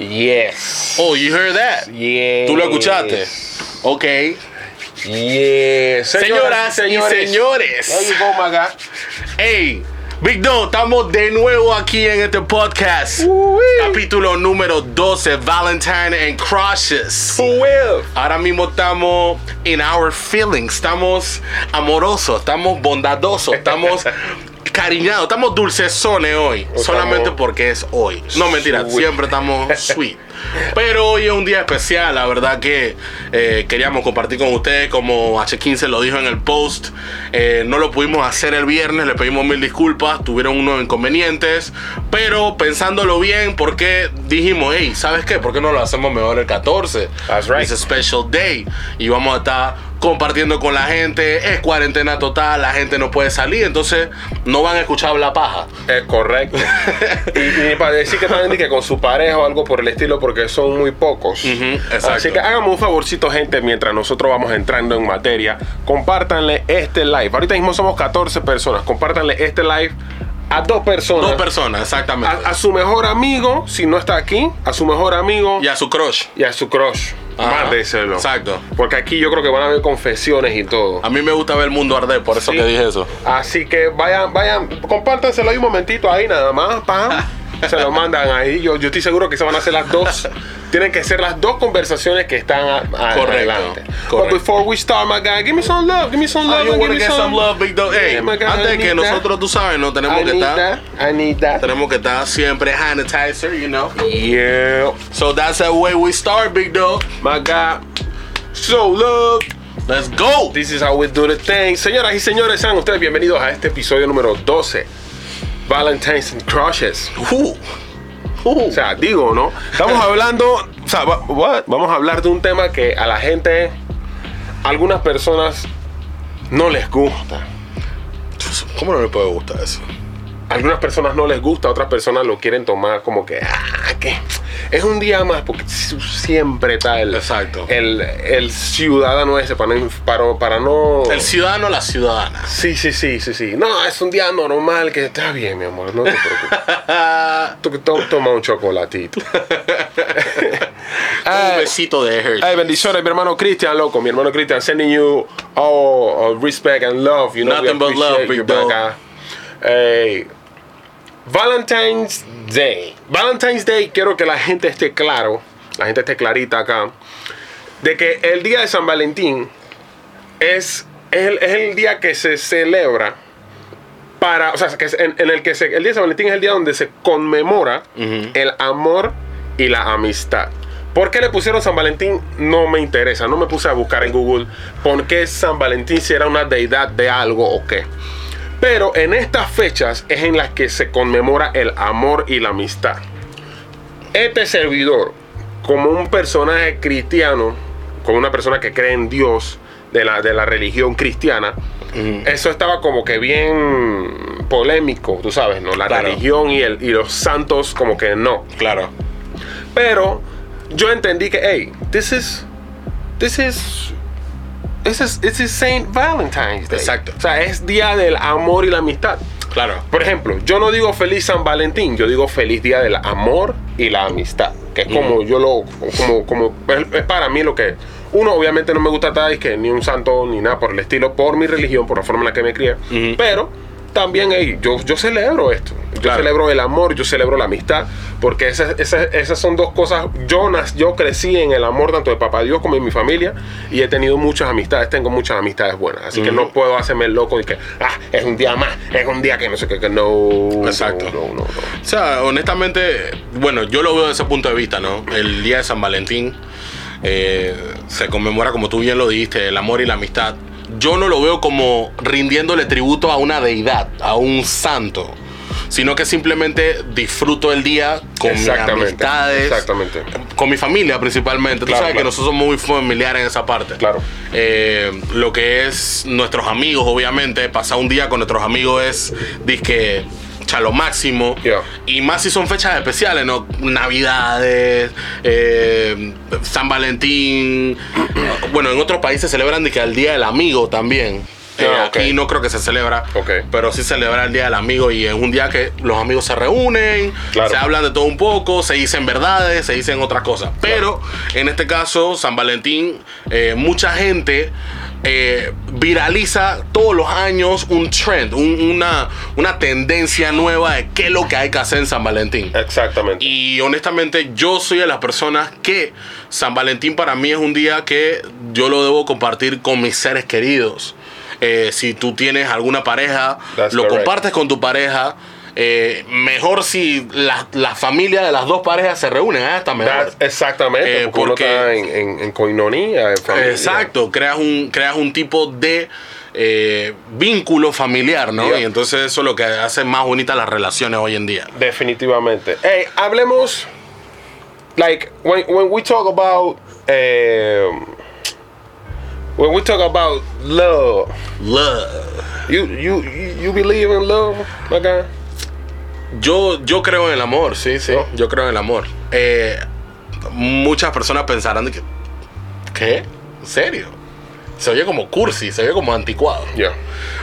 Yes. Oh, you heard that? Yes. ¿Tú lo escuchaste? Ok. Yes. Señoras y señores. There you go, my guy. Hey, Big Don, estamos de nuevo aquí en este podcast. Capítulo número 12, Valentine and Crushes. Who will? Ahora mismo estamos in our feelings, estamos amorosos, estamos bondadosos, estamos cariñados, estamos dulcesones hoy, Estamos- solamente porque es hoy. No mentira, Sweet. siempre estamos sweet. Pero hoy es un día especial, la verdad que eh, queríamos compartir con ustedes, como H15 lo dijo en el post, eh, no lo pudimos hacer el viernes, le pedimos mil disculpas, tuvieron unos inconvenientes, pero pensándolo bien, porque dijimos, hey, ¿sabes qué? ¿Por qué no lo hacemos mejor el 14? That's right. It's a special day y vamos a estar compartiendo con la gente, es cuarentena total, la gente no puede salir, entonces no van a escuchar la paja. Es correcto. y, y para decir que también que con su pareja o algo por el estilo, porque son muy pocos. Así que háganme un favorcito, gente, mientras nosotros vamos entrando en materia. Compártanle este live. Ahorita mismo somos 14 personas. Compártanle este live a dos personas. Dos personas, exactamente. a, a su mejor amigo, si no está aquí, a su mejor amigo y a su crush. y a su crush. Ajá. Mándeselo. Exacto. Porque aquí yo creo que van a haber confesiones y todo. A mí me gusta ver el mundo arder, por eso Sí. que dije eso. Así que vayan, vayan, compártanselo ahí un momentito ahí nada más, pam. Se lo mandan ahí. Yo, yo estoy seguro que se van a hacer las dos. Tienen que ser las dos conversaciones que están a- a- Correcto, adelante. correcto. But before we start, my guy, give me some love, give me some love, you give me get some love, Big Dog. Hey, Yeah, guy, antes que that. nosotros, tú sabes, no tenemos I que estar. I need that. tenemos que estar siempre sanitizer, you know. Yeah, So that's the way we start, Big Dog. my guy. So love. Let's go. This is how we do the thing. Señoras y señores, sean ustedes bienvenidos a este episodio número 12. Valentine's and Crushes. Uh, uh. O sea, digo, ¿no? Estamos hablando, o sea, what? vamos a hablar de un tema que a la gente, a algunas personas no les gusta. ¿Cómo no le puede gustar eso? Algunas personas no les gusta, otras personas lo quieren tomar como que, ah, es un día más, porque siempre está el, Exacto. el, el ciudadano ese para no, para, para no... El ciudadano, la ciudadana. Sí, sí, sí, sí, sí. No, es un día normal que está bien, mi amor, no te preocupes. Tú toma un chocolatito. Un besito de Hershey. Hey, bendiciones, mi hermano Cristian, loco. Mi hermano Cristian, sending you all respect and love. You know, Nothing we but love, big dog. Hey, Valentine's Day. Valentine's Day, quiero que la gente esté claro, la gente esté clarita acá, de que el día de San Valentín es, es, el, es el día que se celebra para, o sea, que es en, en el que se, el día de San Valentín es el día donde se conmemora el amor y la amistad. ¿Por qué le pusieron San Valentín? No me interesa, no me puse a buscar en Google por qué San Valentín si era una deidad de algo o qué. Pero en estas fechas es en las que se conmemora el amor y la amistad. Este servidor, como un personaje cristiano, como una persona que cree en Dios de la, de la religión cristiana, eso estaba como que bien polémico, tú sabes, ¿no? La Claro. religión y, el, y los santos como que no. Claro. Pero yo entendí que, hey, this is, this is, this is Saint Valentine's Day. Exacto. O sea, es día del amor y la amistad. Claro. Por ejemplo, yo no digo feliz San Valentín, yo digo feliz día del amor y la amistad. Que es como yo lo, como, como, es, es para mí lo que, uno obviamente no me gusta estar, es que ni un santo ni nada por el estilo, por mi religión, por la forma en la que me crié. Ujú. Pero también, hey, yo, yo celebro esto. Yo Claro. celebro el amor, yo celebro la amistad, porque esas, esas, esas son dos cosas. Yo, nas- yo crecí en el amor tanto de papá Dios como de mi familia y he tenido muchas amistades, tengo muchas amistades buenas. Así que no puedo hacerme el loco y que, ah, es un día más, es un día que no sé qué, que no. Exacto. No, no, no. no. O sea, honestamente, bueno, yo lo veo desde ese punto de vista, ¿no? El día de San Valentín eh, se conmemora, como tú bien lo dijiste, el amor y la amistad. Yo no lo veo como rindiéndole tributo a una deidad, a un santo, sino que simplemente disfruto el día con mis amistades, exactamente. con mi familia principalmente. Tú Claro, sabes que nosotros somos muy familiares en esa parte. Claro. Eh, lo que es nuestros amigos, obviamente, pasar un día con nuestros amigos es, disque, lo máximo. Yeah. Y más si son fechas especiales, ¿no? Navidades, eh, San Valentín. bueno, en otros países celebran disque, el Día del Amigo también. Eh, Ah. Aquí no creo que se celebra, pero sí celebra el Día del Amigo y es un día que los amigos se reúnen, Claro. se hablan de todo un poco, se dicen verdades, se dicen otras cosas. Pero en este caso, San Valentín, eh, mucha gente eh, viraliza todos los años un trend, un- una, una tendencia nueva de qué es lo que hay que hacer en San Valentín. Exactamente. Y honestamente, yo soy de las personas que San Valentín para mí es un día que yo lo debo compartir con mis seres queridos. Eh, si tú tienes alguna pareja, That's lo correct. compartes con tu pareja. Eh, mejor si la, la familia de las dos parejas se reúnen, ah, está mejor. Exactamente, Eh, porque, uno porque- está en, en, en coinonía, en familia. Exacto, creas un, creas un tipo de eh, vínculo familiar, ¿no? Yeah. Y entonces eso es lo que hace más bonitas las relaciones hoy en día. Definitivamente. Hey, hablemos. Like, when, when we talk about. When we talk about love, Love. you you you you believe in love, my guy? Yo, yo creo en el amor, sí, sí. ¿No? Yo creo en el amor. Eh, muchas personas pensarán que. ¿Qué? ¿En serio? Se oye como cursi, se oye como anticuado. Yeah.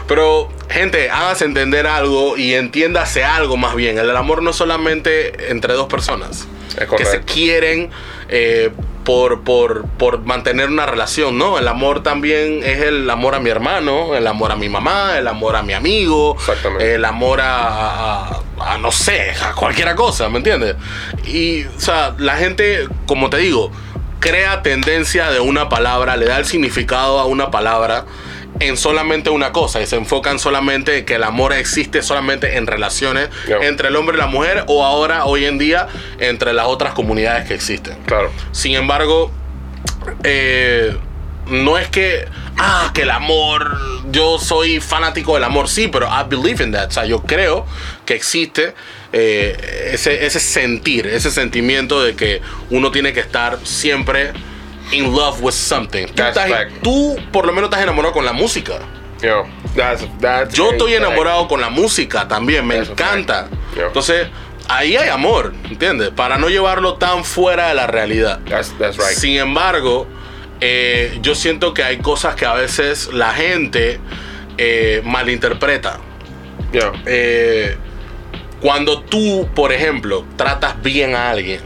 Pero, gente, hágase entender algo y entiéndase algo más bien. El amor no es solamente entre dos personas Es que se quieren eh, por, por, por mantener una relación, ¿no? El amor también es el amor a mi hermano, el amor a mi mamá, el amor a mi amigo, el amor a, a- a, no sé, a cualquiera cosa, ¿me entiendes? Y, o sea, la gente, como te digo, crea tendencia de una palabra, le da el significado a una palabra en solamente una cosa y se enfocan solamente en que el amor existe solamente en relaciones Yeah. entre el hombre y la mujer o ahora, hoy en día, entre las otras comunidades que existen. Claro. Sin embargo, eh, no es que, ah, que el amor, yo soy fanático del amor, sí, pero I believe in that. O sea, yo creo que existe eh, ese, ese sentir, ese sentimiento de que uno tiene que estar siempre in love with something. Tú, That's estás- fact. tú por lo menos estás enamorado con la música. Yeah. That's that's. Yo estoy fact. enamorado con la música también, me That's encanta. Entonces, ahí hay amor, ¿entiendes? Para no llevarlo tan fuera de la realidad. That's that's right. Sin embargo, eh, yo siento que hay cosas que a veces la gente eh, malinterpreta. Yeah. Eh, cuando tú, por ejemplo, tratas bien a alguien,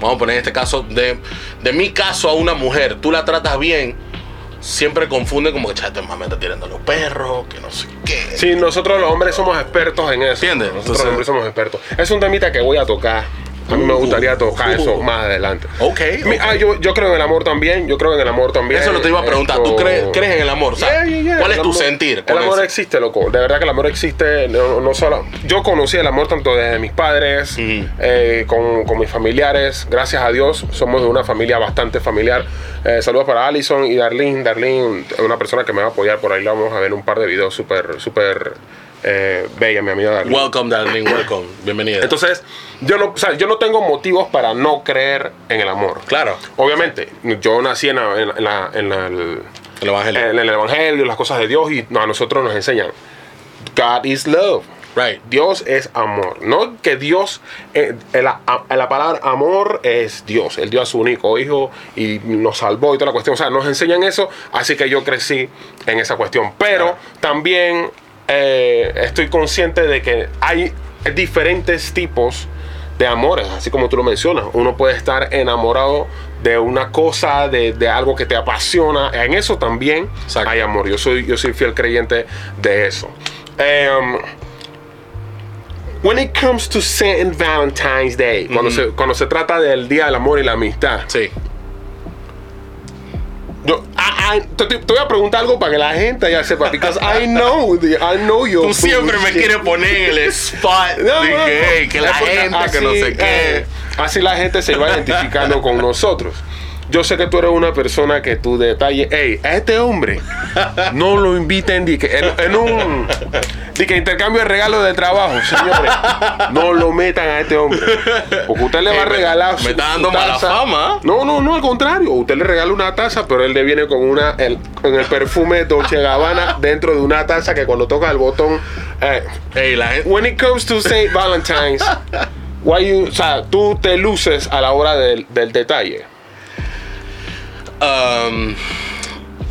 vamos a poner este caso, de, de mi caso a una mujer, tú la tratas bien, siempre confunde como que chate mami está tirando a los perros, que no sé qué. Sí, nosotros los hombres somos expertos en eso. ¿Entiendes? Nosotros Entonces- los hombres somos expertos. Es un temita que voy a tocar. A mí me Uh, gustaría tocar uh. eso más adelante. Ok, Mi-. Ah, yo, yo creo en el amor también. Yo creo en el amor también. Eso lo te iba a preguntar. ¿Tú Esto- crees, crees en el amor? Sea, Yeah, yeah, yeah. ¿Cuál es El tu amor- sentir? El amor eso? existe, loco. De verdad que el amor existe. No, no solo. Yo conocí el amor tanto desde mis padres, Ujú. eh, con, con mis familiares. Gracias a Dios, somos de una familia bastante familiar. Eh, saludos para Allison y Darlene. Darlene, una persona que me va a apoyar por ahí. La vamos a ver un par de videos súper, súper eh, bella, mi amiga Darlene. Welcome, darling, welcome. Bienvenida. Entonces, yo no, o sea, yo no tengo motivos para no creer en el amor. claro, Obviamente, yo nací en, la- en la- en la- el, el evangelio. en el Evangelio, las cosas de Dios, y no, a nosotros nos enseñan. God is love. right. Dios es amor. No que Dios, eh, la, palabra amor es Dios. Él dio a su único hijo y nos salvó y toda la cuestión. O sea, nos enseñan eso, así que yo crecí en esa cuestión. Pero Claro. también eh, estoy consciente de que hay diferentes tipos de amores, así como tú lo mencionas. Uno puede estar enamorado de una cosa, de, de algo que te apasiona. En eso también Exacto. hay amor. Yo soy, yo soy fiel creyente de eso. Em, when it comes to Saint Valentine's Day, cuando, se, cuando se trata del Día del Amor y la Amistad, Sí. Yo, I- I- te, te- voy a preguntar algo para que la gente ya sepa, because I know, the- I know Tú siempre me bullshit. quieres poner en el spot No, de no, que, no. hey, que la gente, que no así, sé qué. eh, así la gente se va identificando con nosotros. Yo sé que tú eres una persona que tu detalle, hey, a este hombre no lo inviten di que, en, en un di que intercambio de regalos de trabajo, señores. No lo metan a este hombre. Porque usted le va a Ey, me- regalar me está dando mala fama. No, no, no, al contrario. Usted le regala una taza, pero él le viene con una el, con el perfume Dolce Gabbana dentro de una taza que cuando toca el botón. eh, Hey, la gente. When it comes to Saint Valentine's, why you, o sea, tú te luces a la hora del, del detalle. Um,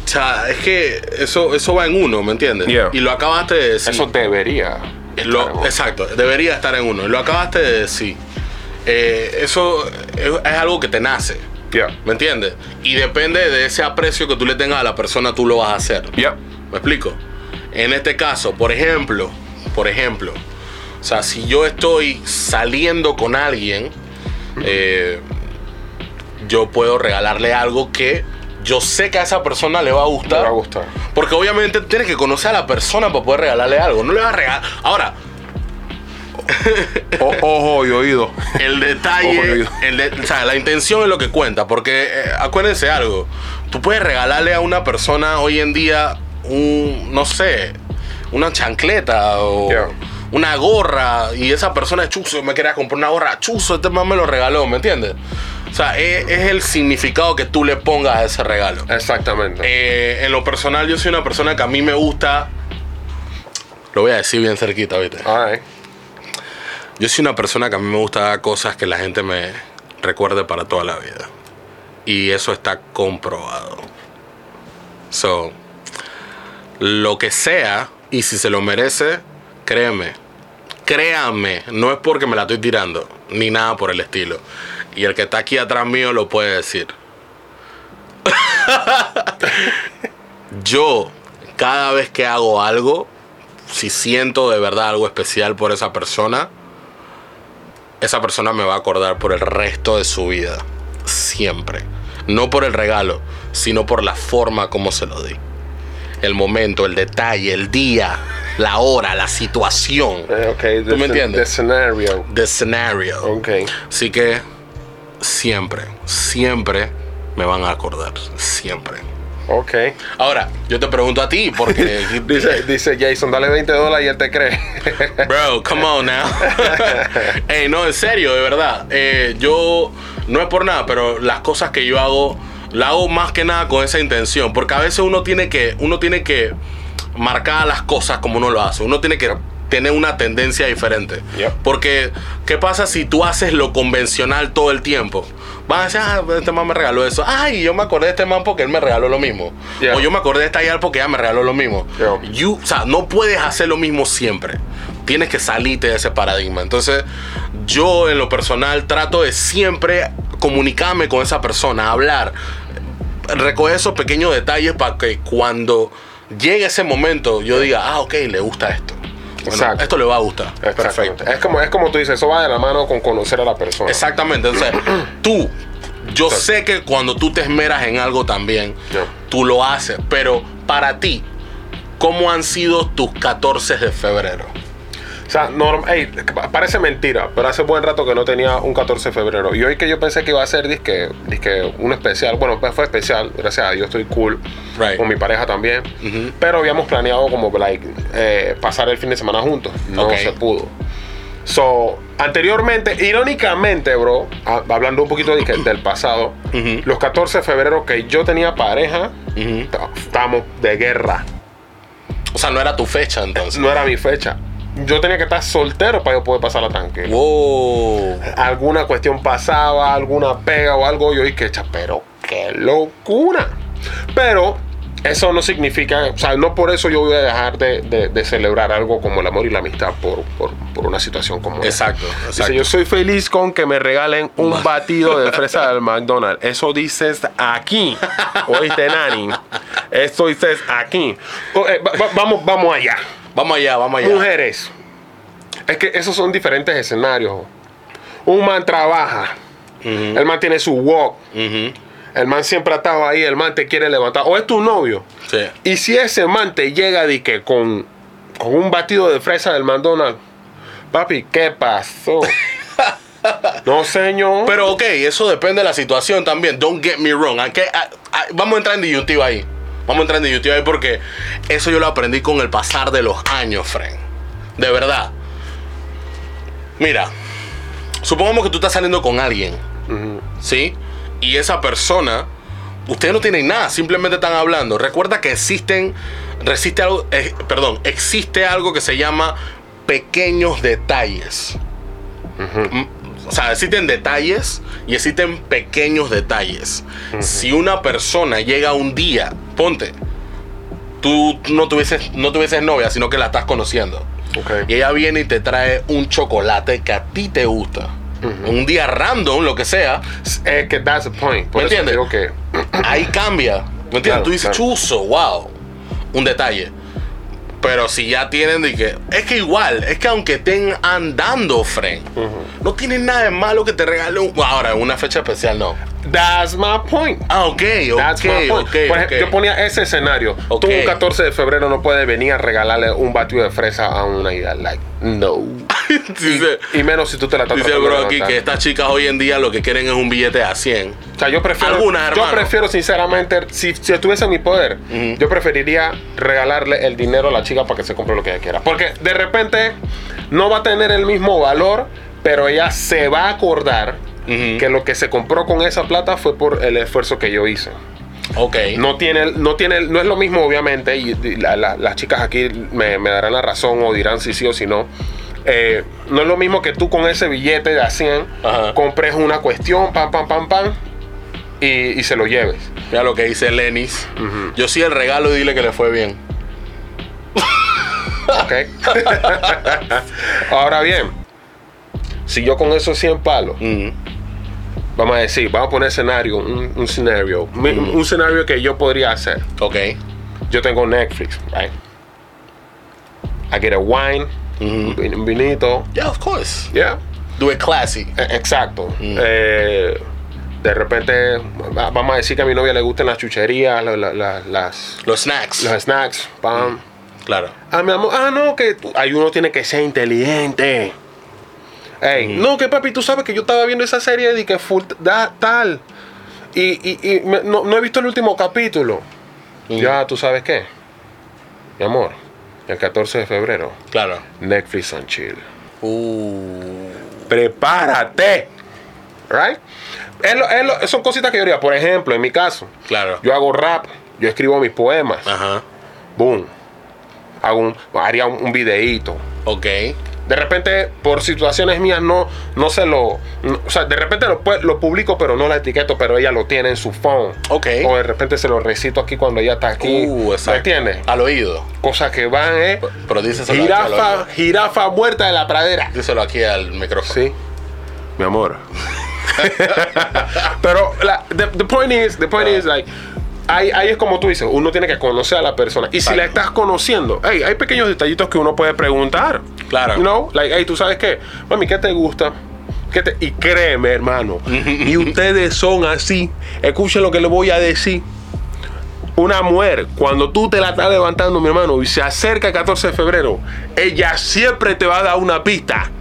sea, es que eso, eso va en uno, ¿me entiendes? Yeah. Y lo acabaste de decir. Eso debería. Lo- estar en- exacto, debería estar en uno. Lo acabaste de decir. Eh, eso es, es algo que te nace, Yeah. ¿me entiendes? Y depende de ese aprecio que tú le tengas a la persona, tú lo vas a hacer. Yeah. ¿Me explico? En este caso, por ejemplo, por ejemplo, o sea, si yo estoy saliendo con alguien, eh, yo puedo regalarle algo que yo sé que a esa persona le va a gustar. va a gustar. Porque obviamente tienes que conocer a la persona para poder regalarle algo. No le vas a regalar. Ahora, O- ojo y oído. el Ojo, detalle, oído. el de- o sea, la intención es lo que cuenta. Porque eh, acuérdense algo. Tú puedes regalarle a una persona hoy en día un, no sé, una chancleta o Yeah. Una gorra. Y esa persona es chuzo, me quería comprar una gorra. Chuzo, este man me lo regaló, ¿me entiendes? O sea, es, es el significado que tú le pongas a ese regalo. Exactamente. Eh, en lo personal, yo soy una persona que a mí me gusta. Lo voy a decir bien cerquita, ¿viste? Right. Yo soy una persona que a mí me gusta dar cosas que la gente me recuerde para toda la vida. Y eso está comprobado. So, lo que sea, y si se lo merece, créeme. Créame, no es porque me la estoy tirando, ni nada por el estilo. Y el que está aquí atrás mío lo puede decir. Yo, cada vez que hago algo, si siento de verdad algo especial por esa persona, esa persona me va a acordar por el resto de su vida. Siempre. No por el regalo, sino por la forma como se lo di. El momento, el detalle, el día, la hora, la situación. Eh. ¿Tú me entiendes? The scenario. The scenario. Ok. Así que siempre, siempre me van a acordar. Siempre. Ok. Ahora, yo te pregunto a ti, porque. Dice, dice Jason, dale 20 dólares y él te cree. Bro, come on now. Ey, no, en serio, de verdad. Eh, yo, no es por nada, pero las cosas que yo hago, la hago más que nada con esa intención. Porque a veces uno tiene que, uno tiene que marcar las cosas como uno lo hace. Uno tiene que tener una tendencia diferente. Yep. Porque, ¿qué pasa si tú haces lo convencional todo el tiempo? Vas a decir, ah, este man me regaló eso. Ay, yo me acordé de este man porque él me regaló lo mismo. O yo me acordé de esta yal porque ella me regaló lo mismo. You- o sea, no puedes hacer lo mismo siempre. Tienes que salirte de ese paradigma. Entonces, yo en lo personal trato de siempre comunicarme con esa persona, hablar, recoger esos pequeños detalles para que cuando llegue ese momento yo diga, ah, ok, le gusta esto. Bueno, Exacto. esto le va a gustar. Perfecto. Es como, es como tú dices, eso va de la mano con conocer a la persona. Exactamente. Entonces, tú, yo sé que cuando tú te esmeras en algo también, tú lo haces. Pero para ti, ¿cómo han sido tus 14 de febrero? O sea, parece mentira, pero hace buen rato que no tenía un 14 de febrero. Y hoy que yo pensé que iba a ser disque, disque un especial, bueno, pues fue especial, gracias a Dios estoy cool. Right. Con mi pareja también. Pero habíamos planeado como like, eh, pasar el fin de semana juntos. No se pudo. So, anteriormente, irónicamente, bro, hablando un poquito de del pasado, los 14 de febrero que yo tenía pareja, estábamos de guerra. O sea, no era tu fecha entonces. No era mi fecha. Yo tenía que estar soltero para yo poder pasar la tanque. Wow. Alguna cuestión pasaba, alguna pega o algo, yo dije, "Cha, pero qué locura. Pero eso no significa, o sea, no por eso yo voy a dejar de, de- de celebrar algo como el amor y la amistad por, por, por una situación como esta. Exacto, Dice, exacto. yo soy feliz con que me regalen un batido de fresa del McDonald's. Eso dices aquí. Oíste, Nani. Esto dices aquí. O, eh, va- vamos, vamos allá. Vamos allá, vamos allá. Mujeres. Es que esos son diferentes escenarios. Un man trabaja. El man tiene su walk. El man siempre ha estado ahí. El man te quiere levantar. O es tu novio. Sí. Y si ese man te llega de que con, con un batido de fresa del McDonald's. Papi, ¿qué pasó? no, señor. Pero ok, eso depende de la situación también. Don't get me wrong. A- a- vamos a entrar en disyuntiva ahí. Vamos a entrar en disyuntiva ahí porque eso yo lo aprendí con el pasar de los años, friend. De verdad. Mira, supongamos que tú estás saliendo con alguien. ¿sí? Y esa persona, ustedes no tienen nada, simplemente están hablando. Recuerda que existen, resiste algo, eh, perdón, existe algo que se llama pequeños detalles. M- o sea, existen detalles y existen pequeños detalles. Si una persona llega un día, ponte, tú no tuvieses, no tuvieses novia, sino que la estás conociendo. Ok. Y ella viene y te trae un chocolate que a ti te gusta. Un día random, lo que sea, Es que that's the point. Por ¿Me entiendes? que. ahí cambia. ¿Me entiendes? Claro, Tú dices, claro. chuzo, wow. Un detalle. Pero si ya tienen de que. Es que igual, es que aunque estén andando, Fren, no tienen nada de malo que te regalen. Ahora, en una fecha especial, no. That's my point. Ah, ok, That's ok, my point. ok. Por ejemplo, ok. Yo ponía ese escenario. Ok. Tú un 14 de febrero no puedes venir a regalarle un batido de fresa a una hija. Like, no. Dice, Y menos si tú te la estás dice bro aquí que estas chicas hoy en día lo que quieren es un billete a 100. O sea, yo prefiero, Algunas, yo prefiero sinceramente, si, si estuviese en mi poder, yo preferiría regalarle el dinero a la chica para que se compre lo que ella quiera. Porque de repente no va a tener el mismo valor, pero ella se va a acordar que lo que se compró con esa plata fue por el esfuerzo que yo hice. Ok. No tiene, no tiene, no es lo mismo obviamente, y y la- la- las chicas aquí me, me darán la razón o dirán si sí o si no. Eh, no es lo mismo que tú con ese billete de a 100 Ajá. compres una cuestión, pam, pam, pam, pam, y, y se lo lleves. Mira lo que dice Lenis. Yo sí el regalo y dile que le fue bien. ¿Ok? Ahora bien, si yo con esos 100 palos, Mm. vamos a decir, vamos a poner escenario, un, un escenario, un escenario que yo podría hacer. Ok. Yo tengo Netflix, right? I get a wine, un vin- un vinito, Yeah, of course. yeah. Do it classy. Eh, Exacto. Eh, de repente, va- vamos a decir que a mi novia le gustan las chucherías, la- la- la- las, Los snacks. los snacks, pam. Claro. Ah, mi amor, ah, no, que tú- ahí uno tiene que ser inteligente. Ey, no, que papi, tú sabes que yo estaba viendo esa serie de que full da, tal. Y, y- y me- no, no he visto el último capítulo. Ya, ¿tú sabes qué? Mi amor, el 14 de febrero, Claro. Netflix and chill. Uh. Prepárate. Right? Es lo- es lo- son cositas que yo haría. Por ejemplo, en mi caso, Claro. yo hago rap, yo escribo mis poemas. Ajá. Boom. Hago un, haría un, un videíto. Ok. De repente, por situaciones mías, no, no se lo. no- o sea, de repente lo, pu- lo publico, pero no la etiqueto, pero ella lo tiene en su phone. Ok. O de repente se lo recito aquí cuando ella está aquí. Uh, ¿Me exacto. entiendes? Al oído. Cosas que van, ¿eh? Pero díselo al Jirafa, oído. jirafa muerta de la pradera. Díselo aquí al micrófono. Sí. Mi amor. Pero la, the, the point is, the point is like, ahí, ahí es como tú dices, uno tiene que conocer a la persona. Y si la estás conociendo, hey, hay pequeños detallitos que uno puede preguntar. Claro. You know, like, hey, tú sabes qué, mami, ¿qué te gusta? ¿Qué te- Y créeme, hermano, y ustedes son así. Escuchen lo que le voy a decir. Una mujer, cuando tú te la estás levantando, mi hermano, y se acerca el 14 de febrero, ella siempre te va a dar una pista.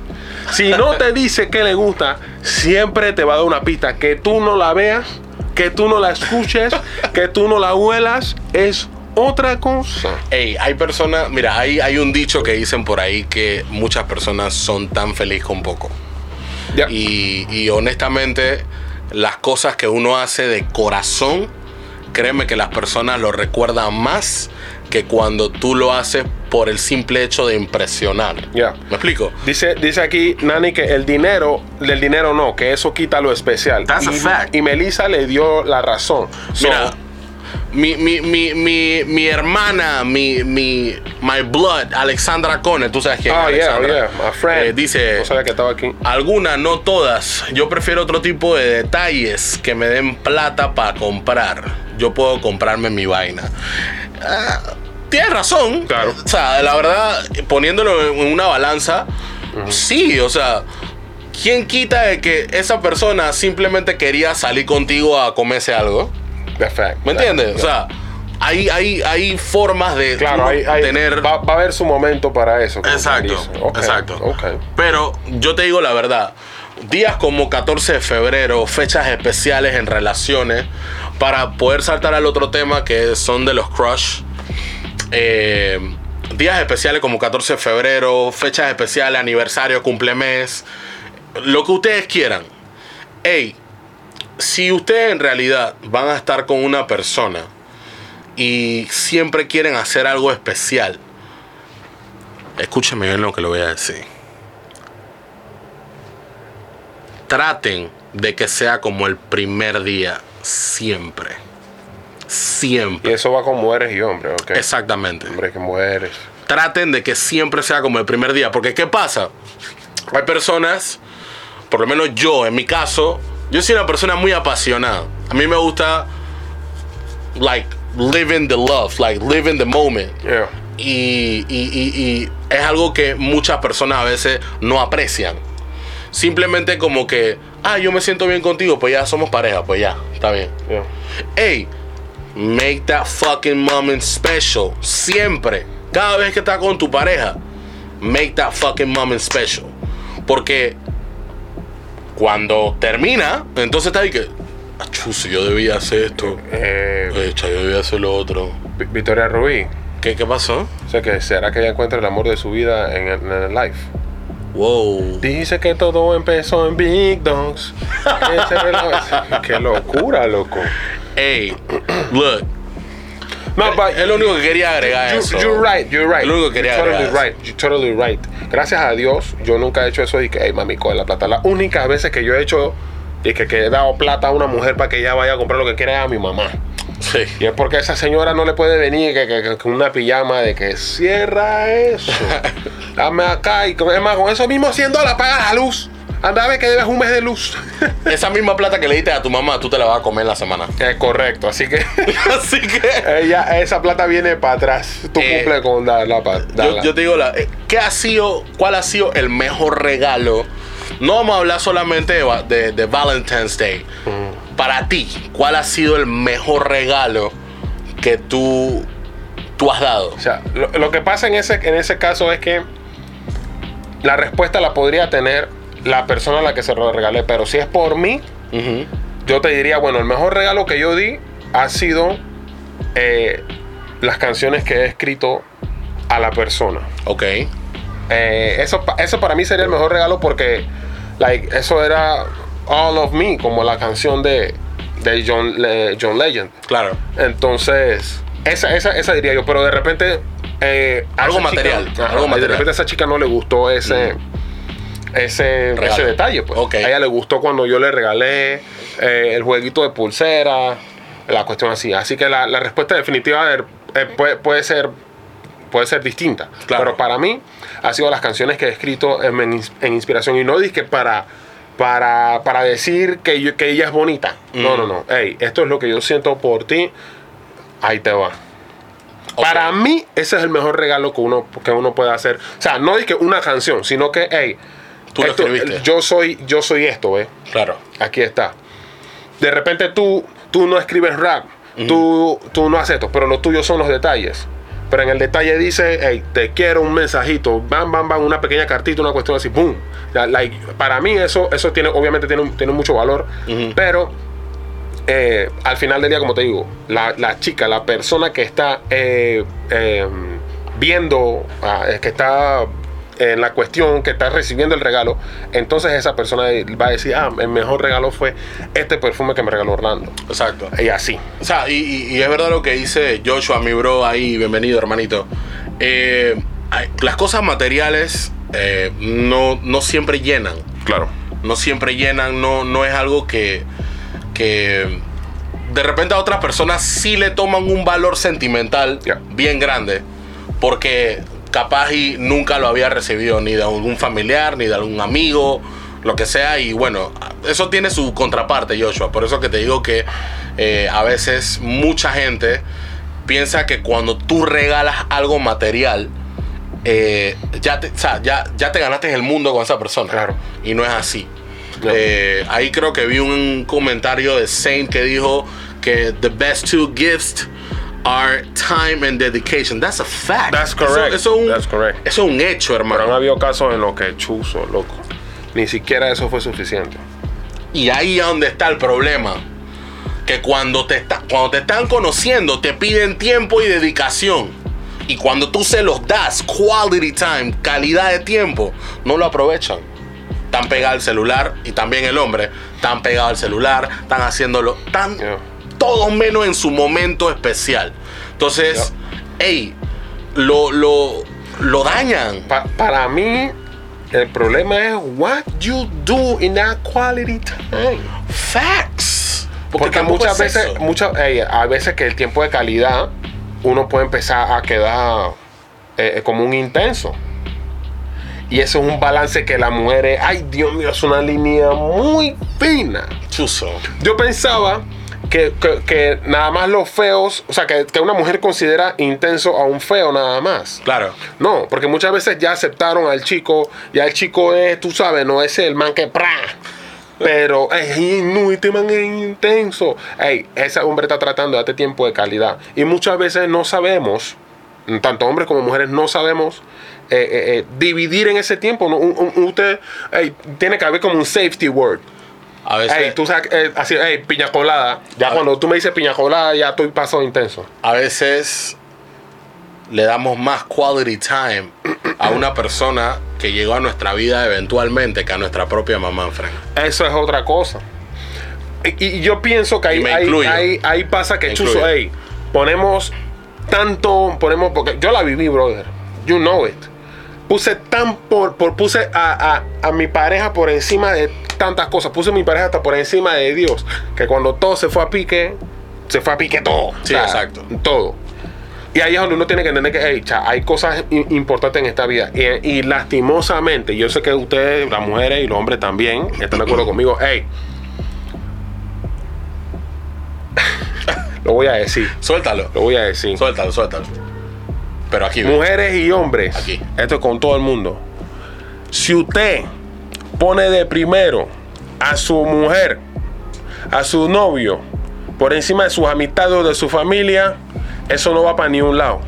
Si no te dice que le gusta, siempre te va a dar una pista. Que tú no la veas, que tú no la escuches, que tú no la huelas, es otra cosa. Ey, hay personas, mira, hay, hay un dicho que dicen por ahí que muchas personas son tan felices con poco. Y, y honestamente, las cosas que uno hace de corazón, créeme que las personas lo recuerdan más que cuando tú lo haces por el simple hecho de impresionar. Ya. ¿Me explico? Dice, dice aquí Nani que el dinero, del dinero no, que eso quita lo especial. That's a y, fact. y Melissa le dio la razón. So, Mira, mi, mi, mi, mi, mi hermana, mi, mi, my blood, Alexandra Cone, tú sabes quién es oh yeah, oh Alexandra? yeah, my friend. Eh, dice, No sabía que estaba aquí. algunas, no todas. Yo prefiero otro tipo de detalles que me den plata para comprar. Yo puedo comprarme mi vaina. Ah, Tienes razón. Claro. O sea, la verdad, poniéndolo en una balanza, sí, o sea, ¿quién quita de que esa persona simplemente quería salir contigo a comerse algo? Fact. ¿Me entiendes? O sea, hay, hay, hay formas de Claro, hay, hay- tener. va, va a haber su momento para eso. Exacto, exacto. ok. Pero yo te digo la verdad, días como 14 de febrero, fechas especiales en relaciones, para poder saltar al otro tema que son de los crush. eh, días especiales como 14 de febrero, fechas especiales, aniversario, cumplemes, lo que ustedes quieran. Hey, si ustedes en realidad van a estar con una persona y siempre quieren hacer algo especial, escúcheme bien lo que le voy a decir. traten de que sea como el primer día, siempre. Y Siempre. eso va con mujeres y hombres, ¿ok? Exactamente. Hombres que mujeres. Traten de que siempre sea como el primer día. Porque, ¿qué pasa? Hay personas, por lo menos yo, en mi caso, yo soy una persona muy apasionada. A mí me gusta, like, living the love, like, living the moment. Yeah. y, y- y- y es algo que muchas personas a veces no aprecian. Simplemente como que, ah, yo me siento bien contigo, pues ya somos pareja, pues ya, está bien. Yeah. Hey, make that fucking moment special. Siempre, cada vez que estás con tu pareja, make that fucking moment special. Porque cuando termina, entonces está ahí que, "Ah, si yo debía hacer esto, Eh, Echa, yo debía hacer lo otro. Vi- Victoria Rubí. ¿Qué, qué pasó? O sea, que será que ella encuentra el amor de su vida en el, en el live. Wow. Dice que todo empezó en Big Dogs. Qué locura, loco. Hey, look. No, but es lo único que quería agregar you, eso. you're right, you're right. Lo único que quería you're totally agregar right. You're totally right. Gracias a Dios, yo nunca he hecho eso y que, hey, mami, coge la plata. Las únicas veces que yo he hecho y que, que he dado plata a una mujer para que ella vaya a comprar lo que quiera a mi mamá. Sí. Y es porque esa señora no le puede venir que, que- una pijama de que cierra eso. Dame acá y con, es más, con eso mismo 100 dólares paga la luz. Anda a ver que debes un mes de luz. Esa misma plata que le diste a tu mamá, tú te la vas a comer la semana. es correcto, así que Así que. ella, esa plata viene para atrás. Tú Eh, cumple con darla Yo, yo te digo, la, eh, ¿qué ha sido, cuál ha sido el mejor regalo? No vamos a hablar solamente de, va- de- de Valentine's Day. Para ti, ¿cuál ha sido el mejor regalo que tú, tú has dado? O sea, lo, lo que pasa en ese, en ese caso es que la respuesta la podría tener la persona a la que se lo regalé, pero si es por mí, yo te diría, bueno, el mejor regalo que yo di ha sido eh, las canciones que he escrito a la persona. Ok. Eh, eso, eso para mí sería el mejor regalo porque like, eso era All of Me, como la canción de, de John, Le- John Legend. Claro. Entonces, esa, esa, esa diría yo, pero de repente... eh, Algo chica- material, ajá. De repente a esa chica no le gustó ese... Ese, Regalo. ese detalle, pues. A ella le gustó cuando yo le regalé eh, el jueguito de pulsera, la cuestión así. Así que la, la respuesta definitiva de- eh, puede, puede ser puede ser distinta. Claro. Pero para mí ha sido las canciones que he escrito en, en ins- en inspiración. Y no dije para, para, para decir que, yo- que ella es bonita. No, Mm. no, no. Ey, esto es lo que yo siento por ti. Ahí te va. Para mí, ese es el mejor regalo que uno, que uno puede hacer. O sea, no dije una canción, sino que, hey, Tú lo escribiste. yo soy, yo soy esto, ¿ves? Claro. Aquí está. De repente tú, tú no escribes rap, tú, tú no haces esto, pero lo tuyo son los detalles. Pero en el detalle dice, hey, te quiero un mensajito, bam, bam, bam, una pequeña cartita, una cuestión así, boom. Like, para mí eso, eso tiene, obviamente tiene, tiene mucho valor, pero eh, al final del día, como te digo, la, la chica, la persona que está eh, eh, viendo, ah, que está en la cuestión, que está recibiendo el regalo, entonces esa persona va a decir, ah, el mejor regalo fue este perfume que me regaló Orlando. Exacto. Y así. O sea, y, es verdad lo que dice Joshua, mi bro, ahí, bienvenido, hermanito. Eh, las cosas materiales eh, no, no siempre llenan. Claro. No siempre llenan, no, no es algo que, que de repente a otras personas sí le toman un valor sentimental bien grande. Porque capaz y nunca lo había recibido ni de algún familiar, ni de algún amigo, lo que sea. Y bueno, eso tiene su contraparte, Joshua. Por eso que te digo que eh, a veces mucha gente piensa que cuando tú regalas algo material, eh, ya, te, o sea, ya, ya te ganaste el mundo con esa persona. Claro. Y no es así. Eh, ahí creo que vi un comentario de Saint que dijo que the best two gifts are time and dedication. That's a fact. That's correct. Eso, es un, That's correct. eso es un hecho, Pero han hermano. habido casos en los que chuzo, loco. Ni siquiera eso fue suficiente. Y ahí es donde está el problema. Que cuando te, está, cuando te están conociendo, te piden tiempo y dedicación. Y cuando tú se los das, quality time, calidad de tiempo, no lo aprovechan. Están pegados al celular y también el hombre, están pegados al celular, están haciéndolo, Yeah. Todos menos en su momento especial. Entonces, hey, lo, lo, lo dañan. Pa- para mí, El problema es what you do in that quality time. Facts. Porque, muchas es veces, eso. muchas, hay veces que el tiempo de calidad uno puede empezar a quedar eh, como un intenso. Y eso es un balance que las mujeres, ay Dios mío, es una línea muy fina. Chuzo. Yo pensaba que, que- que nada más los feos, o sea, que, que una mujer considera intenso a un feo nada más. Claro. No, porque muchas veces ya aceptaron al chico, ya el chico es, tú sabes, no es el man que pra. Pero, no, este man es intenso. Ey, ese hombre está tratando de darte tiempo de calidad. Y muchas veces no sabemos, tanto hombres como mujeres, no sabemos eh, eh, eh, dividir en ese tiempo. ¿no? Un- un- usted, ey, tiene que haber como un safety word. A veces, Ey, tú sabes, eh, así, ey, piña colada. Ya cuando tú me dices piña colada, ya estoy paso intenso. a veces le damos más quality time a una persona que llegó a nuestra vida eventualmente que a nuestra propia mamá, Frank. Eso es otra cosa. Y, y yo pienso que ahí, ahí, incluyo. ahí- ahí pasa que, chuzo, ey, ponemos tanto, ponemos, porque yo la viví, brother. You know it. Puse tan por, por puse a, a- a mi pareja por encima de tantas cosas. Puse a mi pareja hasta por encima de Dios. Que cuando todo se fue a pique, se fue a pique todo. Sí, exacto. Todo. Y ahí es donde uno tiene que entender que hey, cha, hay cosas importantes en esta vida. Y, y lastimosamente, yo sé que ustedes, las mujeres y los hombres también, están de acuerdo conmigo. Hey, lo voy a decir. Suéltalo. Lo voy a decir. Suéltalo, suéltalo. Pero aquí. Mujeres y hombres, Aquí. esto es con todo el mundo. Si usted pone de primero a su mujer, a su novio, por encima de sus amistades o de su familia, eso no va para ni un lado.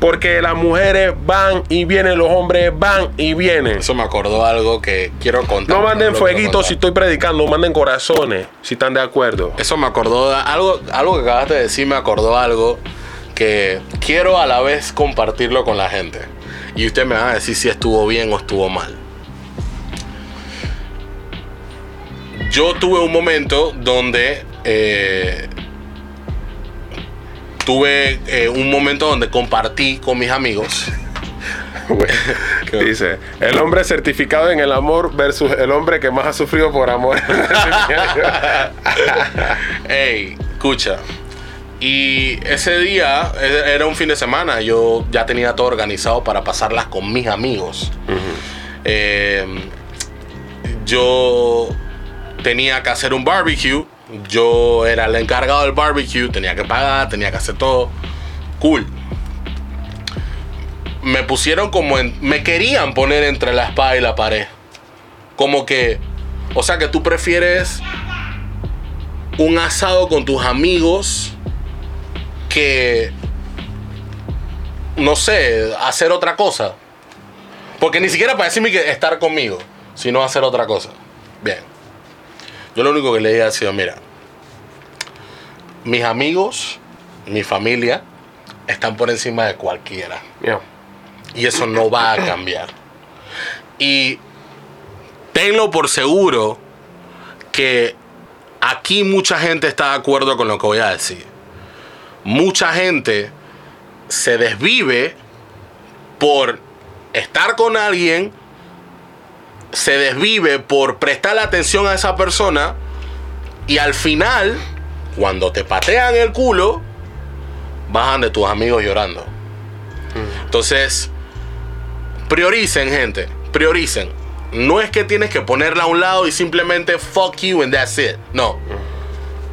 Porque las mujeres van y vienen, los hombres van y vienen. Eso me acordó algo que quiero contar. No manden fueguitos si estoy predicando, manden corazones si están de acuerdo. Eso me acordó algo, algo que acabaste de decir, me acordó algo que quiero a la vez compartirlo con la gente. Y usted me va a decir si estuvo bien o estuvo mal. Yo tuve un momento donde eh, tuve eh, un momento donde compartí con mis amigos. Dice, el hombre certificado en el amor versus el hombre que más ha sufrido por amor. Ey, escucha. Y ese día e- era un fin de semana. Yo ya tenía todo organizado para pasarlas con mis amigos. Eh, yo tenía que hacer un barbecue. Yo era el encargado del barbecue. Tenía que pagar, tenía que hacer todo. Cool. Me pusieron como en. Me querían poner entre la espada y la pared. Como que. O sea que tú prefieres un asado con tus amigos que, no sé, hacer otra cosa. Porque ni siquiera para decirme que estar conmigo, sino hacer otra cosa. Bien. Yo lo único que le dije ha sido, mira, mis amigos, mi familia, están por encima de cualquiera. Yeah. Y eso no va a cambiar. Y tenlo por seguro que aquí mucha gente está de acuerdo con lo que voy a decir. Mucha gente se desvive por estar con alguien, se desvive por prestar atención a esa persona y al final, cuando te patean el culo, bajan de tus amigos llorando. Entonces, prioricen, gente. Prioricen. No es que tienes que ponerla a un lado y simplemente fuck you and that's it. No.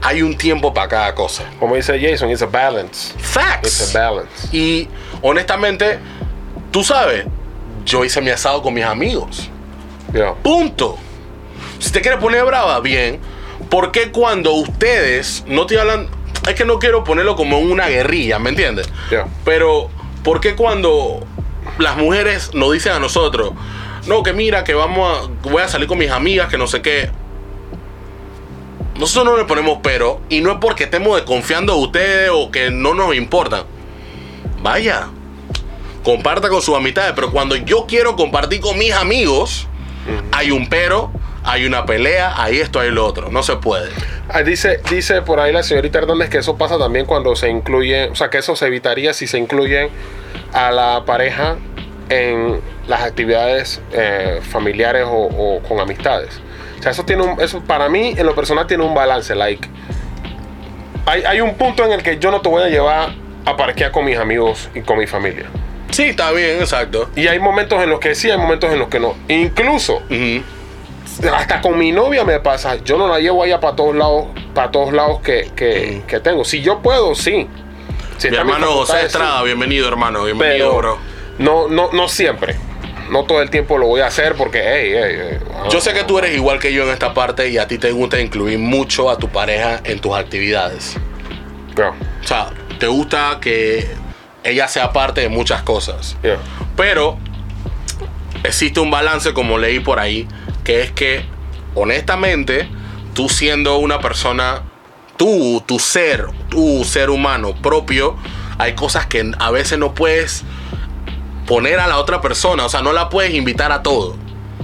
Hay un tiempo para cada cosa. Como dice Jason, it's a balance. It's Facts. a balance. Y honestamente, tú sabes, yo hice mi asado con mis amigos. Yeah. Punto. Si te quieres poner brava, bien. ¿Por qué cuando ustedes no te hablan? Es que no quiero ponerlo como una guerrilla, ¿me entiendes? Yeah. Pero, ¿por qué cuando las mujeres nos dicen a nosotros, no, que mira, que vamos a, voy a salir con mis amigas, que no sé qué? Nosotros no le ponemos pero, y no es porque estemos desconfiando de ustedes o que no nos importan. Vaya, comparta con sus amistades, pero cuando yo quiero compartir con mis amigos, hay un pero, hay una pelea, hay esto, hay lo otro. No se puede. Ah, dice, dice por ahí la señorita Hernández que eso pasa también cuando se incluye, o sea, que eso se evitaría si se incluyen a la pareja en, las actividades eh, familiares o, o con amistades. Sea, eso tiene un, eso para mí en lo personal tiene un balance, like hay, hay un punto en el que yo no te voy a llevar a parquear con mis amigos y con mi familia. Sí, está bien, exacto. Y hay momentos en los que sí, hay momentos en los que no. Incluso hasta con mi novia me pasa, yo no la llevo allá para todos lados, para todos lados que, que, que tengo. Si yo puedo, sí. Si Mi hermano José sí. Estrada, bienvenido, hermano. Bienvenido, pero bro. no, no, no siempre. No todo el tiempo lo voy a hacer porque, hey, hey, hey, Yo sé que tú eres igual que yo en esta parte y a ti te gusta incluir mucho a tu pareja en tus actividades. yeah, O sea, te gusta que ella sea parte de muchas cosas. yeah. Pero existe un balance, como leí por ahí, que es que, honestamente, tú siendo una persona, tú, tu ser, tu ser humano propio, hay cosas que a veces no puedes poner a la otra persona, o sea, no la puedes invitar a todo.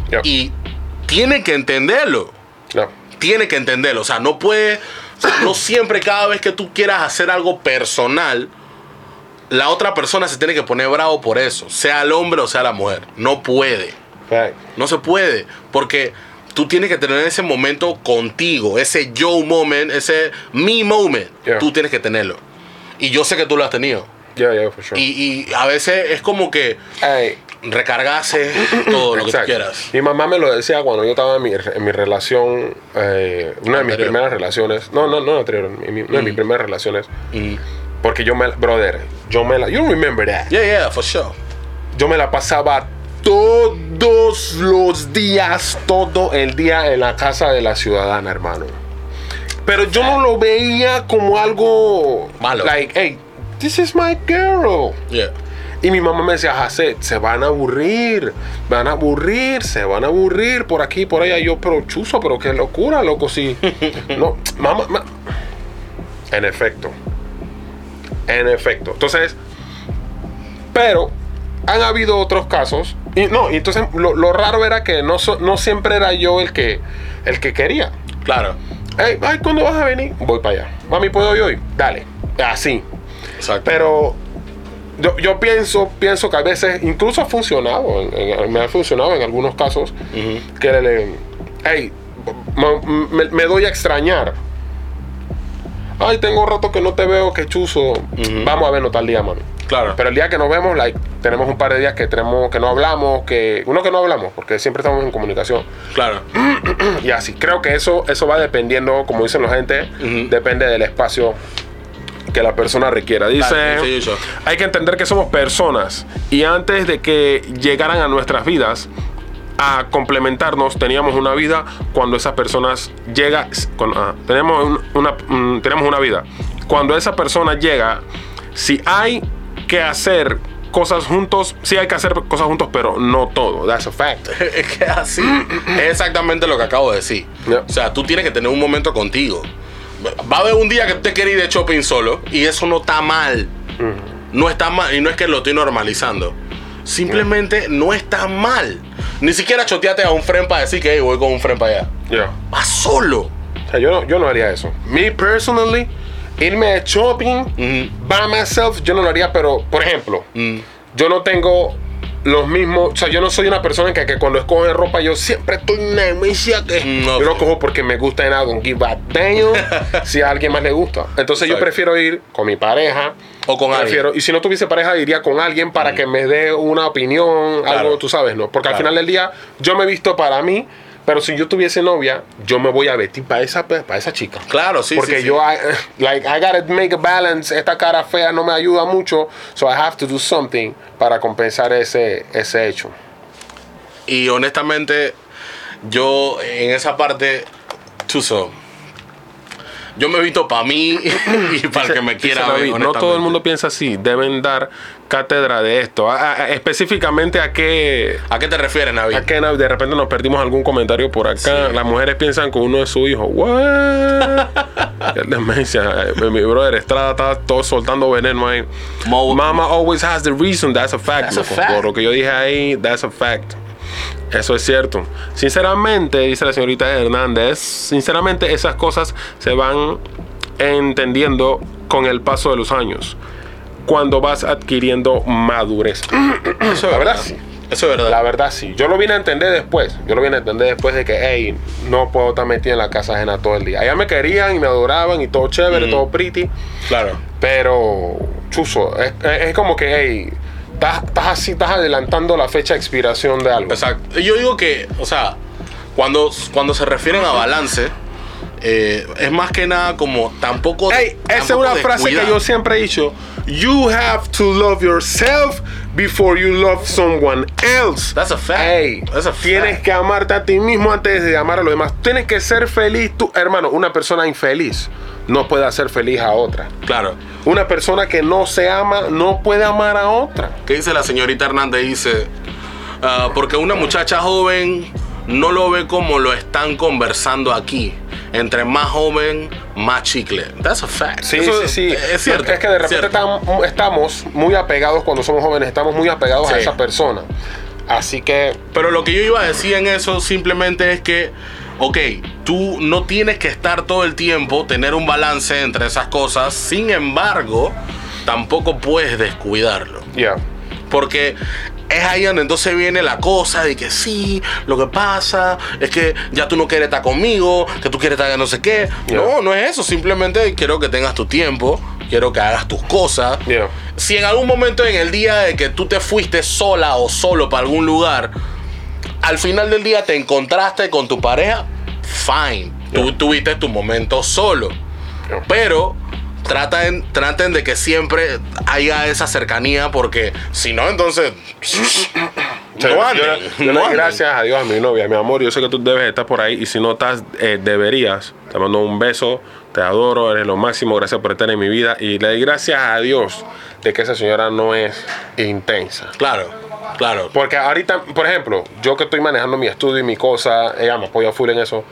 Yeah, Y tiene que entenderlo yeah. tiene que entenderlo. O sea, no puede. o sea, no siempre, cada vez que tú quieras hacer algo personal, la otra persona se tiene que poner bravo por eso. Sea el hombre o sea la mujer. No puede. No se puede. Porque tú tienes que tener ese momento contigo. Ese yo moment. Ese me moment. Yeah. Tú tienes que tenerlo. Y yo sé que tú lo has tenido. Yeah, yeah, for sure. Y, y a veces es como que Hey, recargarse todo lo que tú quieras. Mi mamá me lo decía cuando yo estaba en mi, en mi relación, eh, una de mis primeras relaciones. No, no, no anterior, mi- una de mis Mm. primeras relaciones. Mm. Porque yo me, brother, yo me la, you remember that. Yeah, yeah, for sure. Yo me la pasaba todos los días, todo el día en la casa de la ciudadana, hermano. Pero yo no lo veía como algo Malo. Like, hey, this is my girl. Yeah. Y mi mamá me decía, Jacé, se van a aburrir, van a aburrir, se van a aburrir por aquí, por allá. Yo, pero chuzo, pero qué locura, loco, sí. no, mamá, ma- En efecto. En efecto. Entonces, pero han habido otros casos. Y no, y entonces lo, lo raro era que no, no siempre era yo el que, el que quería. Claro. Hey, ay, ¿cuándo vas a venir? Voy para allá. Mami, ¿puedo ir hoy? Dale. Así. Exacto. Pero yo, yo pienso, pienso que a veces incluso ha funcionado, en- en- me ha funcionado en algunos casos, que le, hey, ma- me, me doy a extrañar. Ay, tengo rato que no te veo, que chuzo. Vamos a vernos tal día, mami. Claro. Pero el día que nos vemos, like, tenemos un par de días que tenemos que no hablamos, que uno que no hablamos, porque siempre estamos en comunicación. Claro. Y así, creo que eso, eso va dependiendo, como dicen la gente, depende del espacio que la persona requiera. Dice, hay que entender que somos personas y antes de que llegaran a nuestras vidas a complementarnos, teníamos una vida cuando esas personas llega, ah, tenemos un- una, mm, tenemos una vida. Cuando esa persona llega, si hay que hacer cosas juntos, sí hay que hacer cosas juntos, pero no todo. That's a fact. Es que así. es exactamente lo que acabo de decir. Yeah. O sea, tú tienes que tener un momento contigo. Va a haber un día que tú te quieres ir de shopping solo y eso no está mal. No está mal. Y no es que lo estoy normalizando. Simplemente no está mal. Ni siquiera choteate a un friend para decir que "Hey, voy con un friend para allá. Yeah. Va solo. O sea, yo no, yo no haría eso. Me personally, irme de shopping by myself, yo no lo haría, pero, por ejemplo, Mm. yo no tengo los mismos, o sea, yo no soy una persona que, que cuando escoge ropa yo siempre estoy nerviosa que Mm, no yo lo cojo porque me gusta en algo, give a damn si a alguien más le gusta. Entonces yo prefiero ir con mi pareja O con prefiero, y si no tuviese pareja iría con alguien para que me dé una opinión, Claro. algo, tú sabes, ¿no? Porque al final del día yo me he visto para mí, pero si yo tuviese novia, yo me voy a vestir para esa, para esa chica. Claro, sí, Porque sí, sí. yo, I, like, I gotta make a balance. Esta cara fea no me ayuda mucho. So I have to do something para compensar ese, ese hecho. Y honestamente, yo en esa parte, Chuso, yo me visto para mí y para el que me Dice quiera David, ver. no todo el mundo piensa así. Deben dar cátedra de esto. A- a- específicamente a qué, ¿A qué te refieres, Navi? a qué de repente nos perdimos algún comentario por acá. Sí. Las mujeres piensan que uno es su hijo. What? Qué demencia. Eh, Mi brother Estrada está todo soltando veneno ahí. Mo- Mama always has the reason. That's a fact. That's a fact. Por lo que yo dije ahí, that's a fact. Eso es cierto. Sinceramente, dice la señorita Hernández, sinceramente esas cosas se van entendiendo con el paso de los años. Cuando vas adquiriendo madurez. Eso es verdad, sí. Eso es verdad. La verdad sí. Yo lo vine a entender después. Yo lo vine a entender después de que, hey, no puedo estar metido en la casa ajena todo el día. Allá me querían y me adoraban y todo chévere, Mm. todo pretty. Claro. Pero, chuzo, es, es- es como que, hey, estás, así, estás adelantando la fecha de expiración de algo. Exacto. Yo digo que, o sea, cuando, cuando se refieren a balance, eh, es más que nada como tampoco. Hey, esa es una frase descuidar. que yo siempre he dicho. You have to love yourself before you love someone else. That's a fact. Hey, That's a fact. tienes que amarte a ti mismo antes de amar a los demás. Tienes que ser feliz tú, hermano. Una persona infeliz no puede hacer feliz a otra. Claro. Una persona que no se ama no puede amar a otra. ¿Qué dice la señorita Hernández? Dice, ah, porque una muchacha joven no lo ve como lo están conversando aquí. Entre más joven, más chicle. That's a fact. Sí, Eso sí, sí. Es cierto. Es que de repente cierto. estamos muy apegados cuando somos jóvenes, estamos muy apegados a esa persona. Así que Pero lo que yo iba a decir en eso simplemente es que, ok, tú no tienes que estar todo el tiempo, tener un balance entre esas cosas. Sin embargo, tampoco puedes descuidarlo. Ya. Porque es ahí donde entonces viene la cosa de que sí, lo que pasa es que ya tú no quieres estar conmigo, que tú quieres estar no sé qué. Yeah. No, no es eso. Simplemente quiero que tengas tu tiempo, quiero que hagas tus cosas. Yeah. Si en algún momento en el día de que tú te fuiste sola o solo para algún lugar, al final del día te encontraste con tu pareja, fine. Tú tuviste tu momento solo. Pero traten, traten de que siempre haya esa cercanía porque si no, entonces Yo- no yo, anden, yo le no gracias a Dios a mi novia, mi amor. Yo sé que tú debes estar por ahí y si no estás, eh, deberías. Te mando un beso, te adoro, eres lo máximo. Gracias por estar en mi vida y le doy gracias a Dios de que esa señora no es intensa. Claro, claro. Porque ahorita, por ejemplo, yo que estoy manejando mi estudio y mi cosa, ella me apoya full en eso.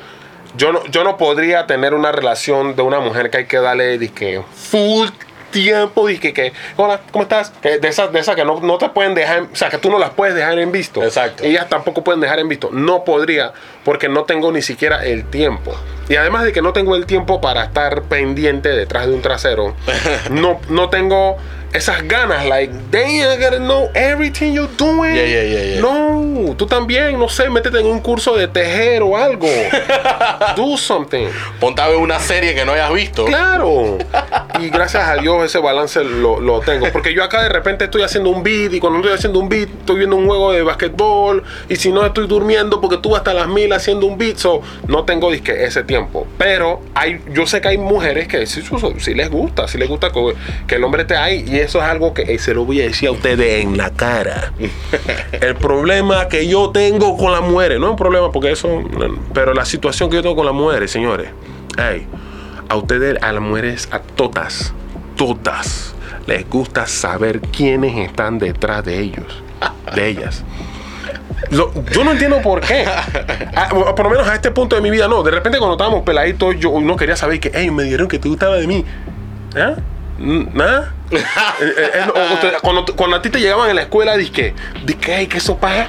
Yo no, yo no podría tener una relación de una mujer que hay que darle dizque, full tiempo, dizque, que, hola, ¿cómo estás? Que de esas de esas que no, no te pueden dejar, o sea, que tú no las puedes dejar en visto. Exacto. Ellas tampoco pueden dejar en visto. No podría, porque no tengo ni siquiera el tiempo. Y además de que no tengo el tiempo para estar pendiente detrás de un trasero, no, no tengo esas ganas, like, damn, I gotta know everything you're doing. Yeah, yeah, yeah, yeah. No, tú también, no sé, métete en un curso de tejer o algo. Do something. Ponte a ver una serie que no hayas visto. Claro. Y gracias a Dios ese balance lo, lo tengo. Porque yo acá de repente estoy haciendo un beat y cuando estoy haciendo un beat estoy viendo un juego de basquetbol y si no estoy durmiendo porque tú hasta las mil haciendo un beat, so, no tengo disque ese tiempo. Pero hay, yo sé que hay mujeres que sí, sí- les gusta, sí les gusta que, que el hombre esté ahí y eso es algo que eh, se lo voy a decir a ustedes en la cara. el problema que yo tengo con las mujeres, no es un problema porque eso, pero la situación que yo tengo con las mujeres, señores, hey, a ustedes, a las mujeres, a todas, todas, les gusta saber quiénes están detrás de ellos, de ellas. Lo- yo no entiendo por qué. Por lo menos a este punto de mi vida, no. De repente cuando estábamos peladitos, yo no quería saber que, hey, me dijeron que te gustaba de mí. ¿Ah? ¿Nada? Eh, eh, eh, cuando, cuando a ti te llegaban en la escuela, dije, hey, ¿qué eso pasa?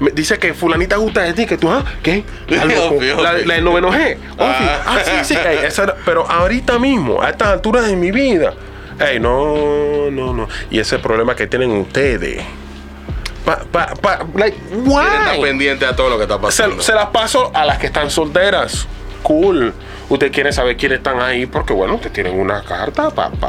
Me dice que fulanita gusta de ti, que tú, ¿ah? ¿Qué? La, la, obvio. la de noveno G. Oh, sí. Ah. Ah, sí, sí. Ey, esa pero ahorita mismo, a estas alturas de mi vida, ey, no, no, no. Y ese problema que tienen ustedes. Pa, pa, pa, like, estar why? pendiente a todo lo que está pasando. Se, se las paso a las que están solteras. Cool. Usted quiere saber quiénes están ahí porque, bueno, ustedes tienen una carta para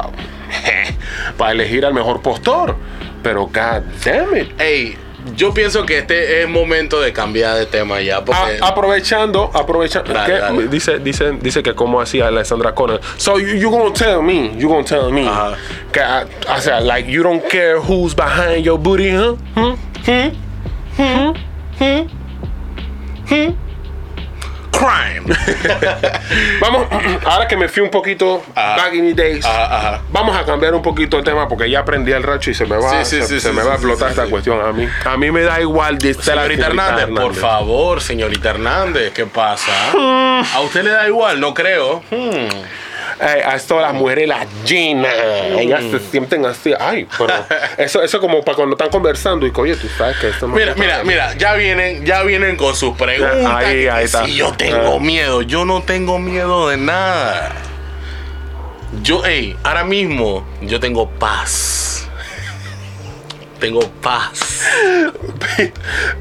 elegir al mejor postor. Pero, god damn it. Ey, yo pienso que este es momento de cambiar de tema ya. Porque A- aprovechando, aprovechando. Dale, dale. Dice, dice, dice que como hacía Alessandra Connor. So you, you gonna tell me, you gonna tell me. Ajá. Que, I, I said, like, you don't care who's behind your booty, huh? Hmm? Hmm? Hmm? Hmm? Hmm? Crime. Vamos, ahora que me fui un poquito Ajá. back in the days, Ajá, ajá. vamos a cambiar un poquito el tema porque ya aprendí el racho y se me va, Sí, sí, se, sí, se sí, me va a explotar esta cuestión a mí. A mí me da igual, dice la Señorita Hernández, por favor, señorita Hernández, ¿qué pasa? ¿A usted le da igual? No creo. Hmm. Ey, a esto las mujeres las llenan. Ellas se sienten así. Ay, pero eso, eso como para cuando están conversando y oye, tú sabes que esto no Mira, mira, mira, ya vienen, ya vienen con sus preguntas. Ahí, ahí está. Si yo tengo Ah. miedo, yo no tengo miedo de nada. Yo, hey, ahora mismo yo tengo paz. Tengo paz.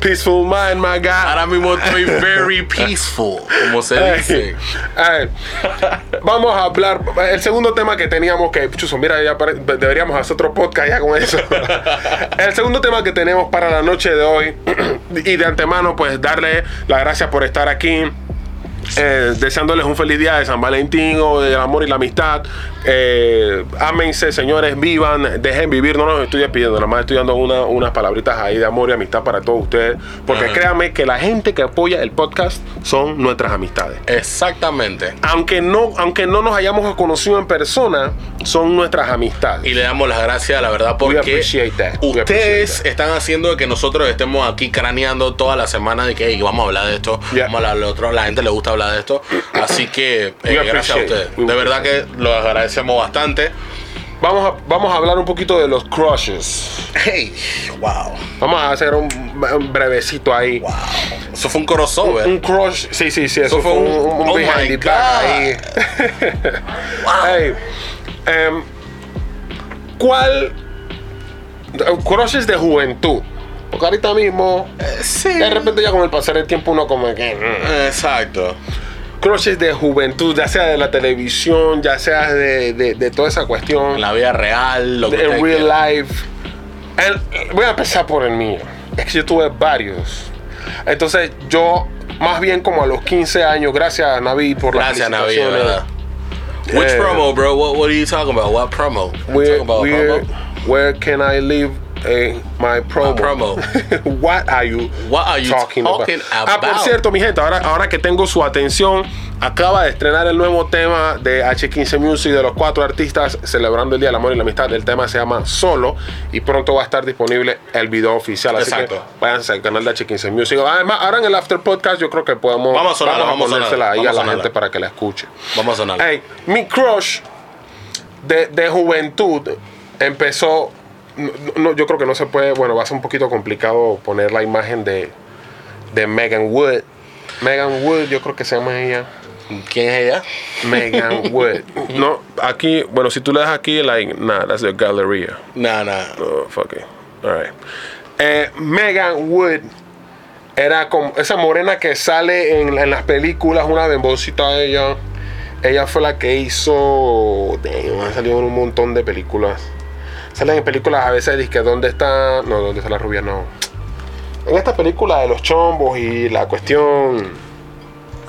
Peaceful mind, my guy. Ahora mismo estoy very peaceful, como se dice. Ay, vamos a hablar. El segundo tema que teníamos que. Chuso, mira, ya deberíamos hacer otro podcast ya con eso. El segundo tema que tenemos para la noche de hoy. Y de antemano, pues darle las gracias por estar aquí. eh, deseándoles un feliz día de San Valentín o del amor y la amistad. Eh, ámense, señores, vivan, dejen vivir. No los estoy despidiendo, nada más estoy dando una- unas palabritas ahí de amor y amistad para todos ustedes. Porque Ajá. créanme que la gente que apoya el podcast son nuestras amistades Exactamente. aunque no, aunque no nos hayamos conocido en persona, son nuestras amistades. Y le damos las gracias, la verdad, porque ustedes están haciendo que nosotros estemos aquí craneando toda la semana de que "Hey, vamos a hablar de esto, Yeah. vamos a hablar de otro. La gente le gusta hablar de esto. Así que eh, gracias a ustedes. De verdad que los agradecemos bastante. Vamos a, vamos a hablar un poquito de los crushes. Hey, wow. Vamos a hacer un, un brevecito ahí. Wow. Eso fue un crossover. Un crush, sí, sí, sí, eso, Eso fue un, un- un oh behind my the back ahí. Wow. Hey, em, ¿Cuál? Crushes de juventud. Porque ahorita mismo, sí. de repente ya con el pasar del tiempo uno como que... mm. Exacto. Crushes de juventud, ya sea de la televisión, ya sea de, de- de toda esa cuestión, En la vida real, lo que en real quiera. life. El- voy a empezar por el mío. Es que yo tuve varios. Entonces, yo, más bien como a los 15 años, gracias Navi por las Gracias, Navi, verdad. Which Eh, promo, bro? What, what are you talking about? What promo? Where, talking about where, promo? where can I leave eh, my promo? promo. What are you, What are you talking, talking Ah, por about? cierto, mi gente, ahora, ahora que tengo su atención, acaba de estrenar el nuevo tema de H15 Music de los cuatro artistas celebrando el Día del Amor y la Amistad. El tema se llama Solo y pronto va a estar disponible el video oficial. Así Exacto. que váyanse al canal de H15 Music. Además, ahora en el After Podcast yo creo que podemos Vamos a sonarla, vamos a ponérsela ahí vamos a a la gente para que la escuche. Vamos a sonar. Hey, mi crush de, de juventud empezó. No- no, yo creo que no se puede. Bueno, va a ser un poquito complicado poner la imagen de, de Megan Wood. Megan Wood, yo creo que se llama ella. ¿Quién es ella? Megan Wood. No, aquí, bueno, si tú le das aquí, like, nah, that's the Galleria. Nah, nah. Oh, fuck it. Alright. Eh, Megan Wood era como esa morena que sale en, en las películas, una bembosita de ella. Ella fue la que hizo. Damn, ha salido en un montón de películas. Salen en películas a veces, que ¿dónde está? No, ¿dónde está la rubia? No. En esta película de los chombos y la cuestión.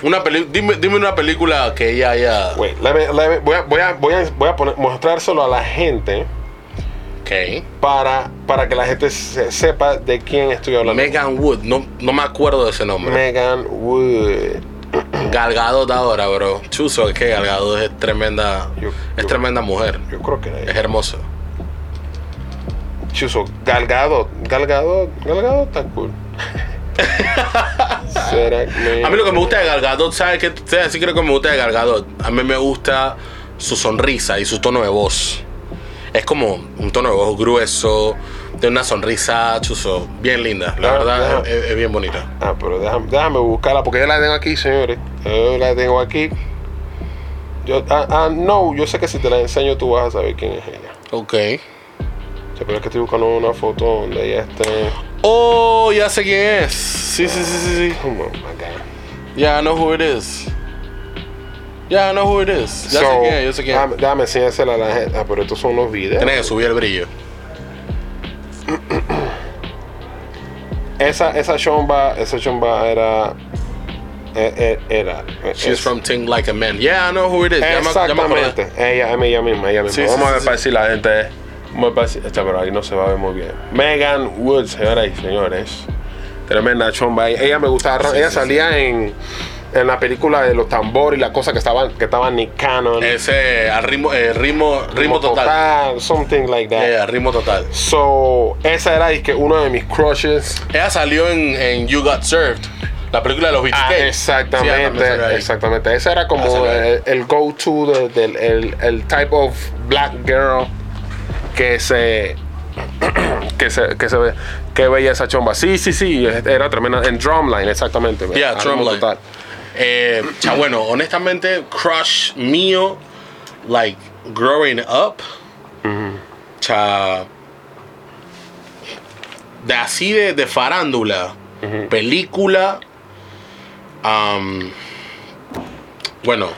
Una peli dime, dime una película que ella haya. Wait, let me- let me- voy a, voy a, voy a, voy a poner- mostrárselo a la gente Ok. para, para que la gente se- sepa de quién estoy hablando. Megan Wood. No, no me acuerdo de ese nombre. Megan Wood. Galgado de ahora, bro. Chuzo, es que Galgado es tremenda. Yo- es yo- tremenda mujer. Yo creo que Es ella. Chuso, Galgado. Galgado. Galgado está cool. ¿Será que A mí lo que me gusta de Galgado, ¿sabes qué? Sí creo que me gusta de Galgado. A mí me gusta su sonrisa y su tono de voz. Es como un tono de voz grueso, de una sonrisa, chuzo, bien linda. La Ah, verdad, es, es bien bonita. Ah, pero déjame, déjame buscarla porque yo la tengo aquí, señores. Yo la tengo aquí. Yo, ah, ah, no, yo sé que si te la enseño tú vas a saber quién es ella. Ok. Pero es que estoy buscando una foto donde ella esté. Oh, ya sé quién es. Sí, sí, sí, sí, sí. Oh my god. Yeah, I know who it is. Yeah, I know who it is. Ya sé So, quién es, yo sé quién es. Déjame enseñársela a la gente. Ah, pero estos son los videos. Tienes que subir el brillo. Esa, esa chomba, esa chomba era. eh, eh, Era. eh, She's es- from Ting Like a Man. Yeah, I know who it is. Exactamente. Ella, ella misma, ella misma. Sí, Vamos sí, a ver sí, para si la gente. Vamos a ver para si- Echa, pero ahí no se va a ver muy bien. Megan Woods, señoras y señores. Tremenda chomba. Ella me gustaba. Sí, ella sí, salía en. En la película de los tambores y las cosas que estaban, que estaban Nick Cannon. Ese al ritmo, eh, ritmo, ritmo total. Something like that. Yeah, ritmo total. So, esa era que uno de mis crushes. Ella salió en, en You Got Served, la película de los BTK. Ah, Sí, exactamente, ahí. exactamente. Ese era como el, el go-to de- del el, el type of black girl que se que se que se ve que veía esa chomba. Sí, sí, sí, era tremenda en Drumline, exactamente. Yeah, Drumline. total. Eh, cha, bueno, honestamente, crush mío, like growing up, cha, de así de, de farándula, película. bueno,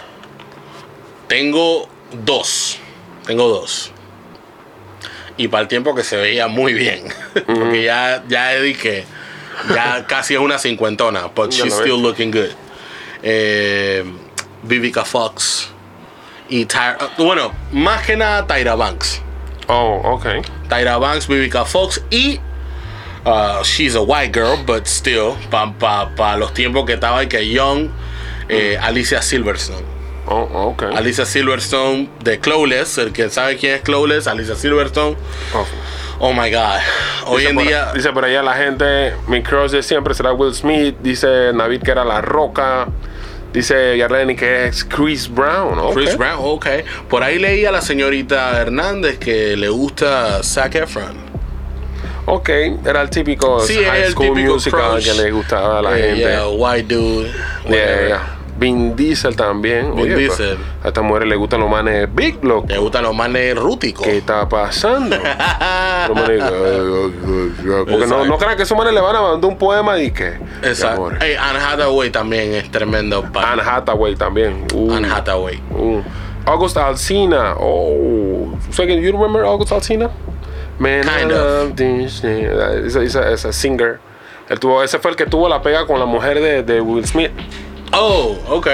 tengo dos. Tengo dos. Y para el tiempo que se veía muy bien. Porque ya, ya dije, ya casi es una cincuentona, but she's still looking good. Eh, Vivica Fox. Y Tyra, bueno, más que nada Tyra Banks. Oh, ok. Tyra Banks, Vivica Fox y uh, she's a white girl, but still, para pa, pa los tiempos que estaba y que young, eh, Alicia Silverstone. Oh, ok. Alicia Silverstone de Clueless, el que sabe quién es Clueless, Alicia Silverstone. Oh. Oh my God. Hoy Dice en por- día, Dice por allá la gente, mi crush de siempre será Will Smith. Dice Navid que era La Roca. Dice Yarleni que es Chris Brown. Chris Brown, ok. Por ahí leí a la señorita Hernández que le gusta Zac Efron. Ok, era el típico Sí, High el School típico Musical crush. que le gustaba a la Eh, gente. yeah, white dude. Yeah, yeah. Vin Diesel también. Vin Oye, pues, Diesel. a esta mujer le gustan los manes big, loco. Le gustan los manes rúticos. ¿Qué está pasando? Los manes, Porque no, no crean que esos manes le van a mandar un poema y que. Exacto. Hey, Anne Hathaway también es tremendo. pa- Anne Hathaway también. Uh, Anne Hathaway. uh. August Alsina. Oh. So, you remember August Alsina? Man, Kind I of. this thing. Esa, esa, esa singer. Él tuvo, ese fue el que tuvo la pega con la mujer de, de Will Smith. Oh, ok.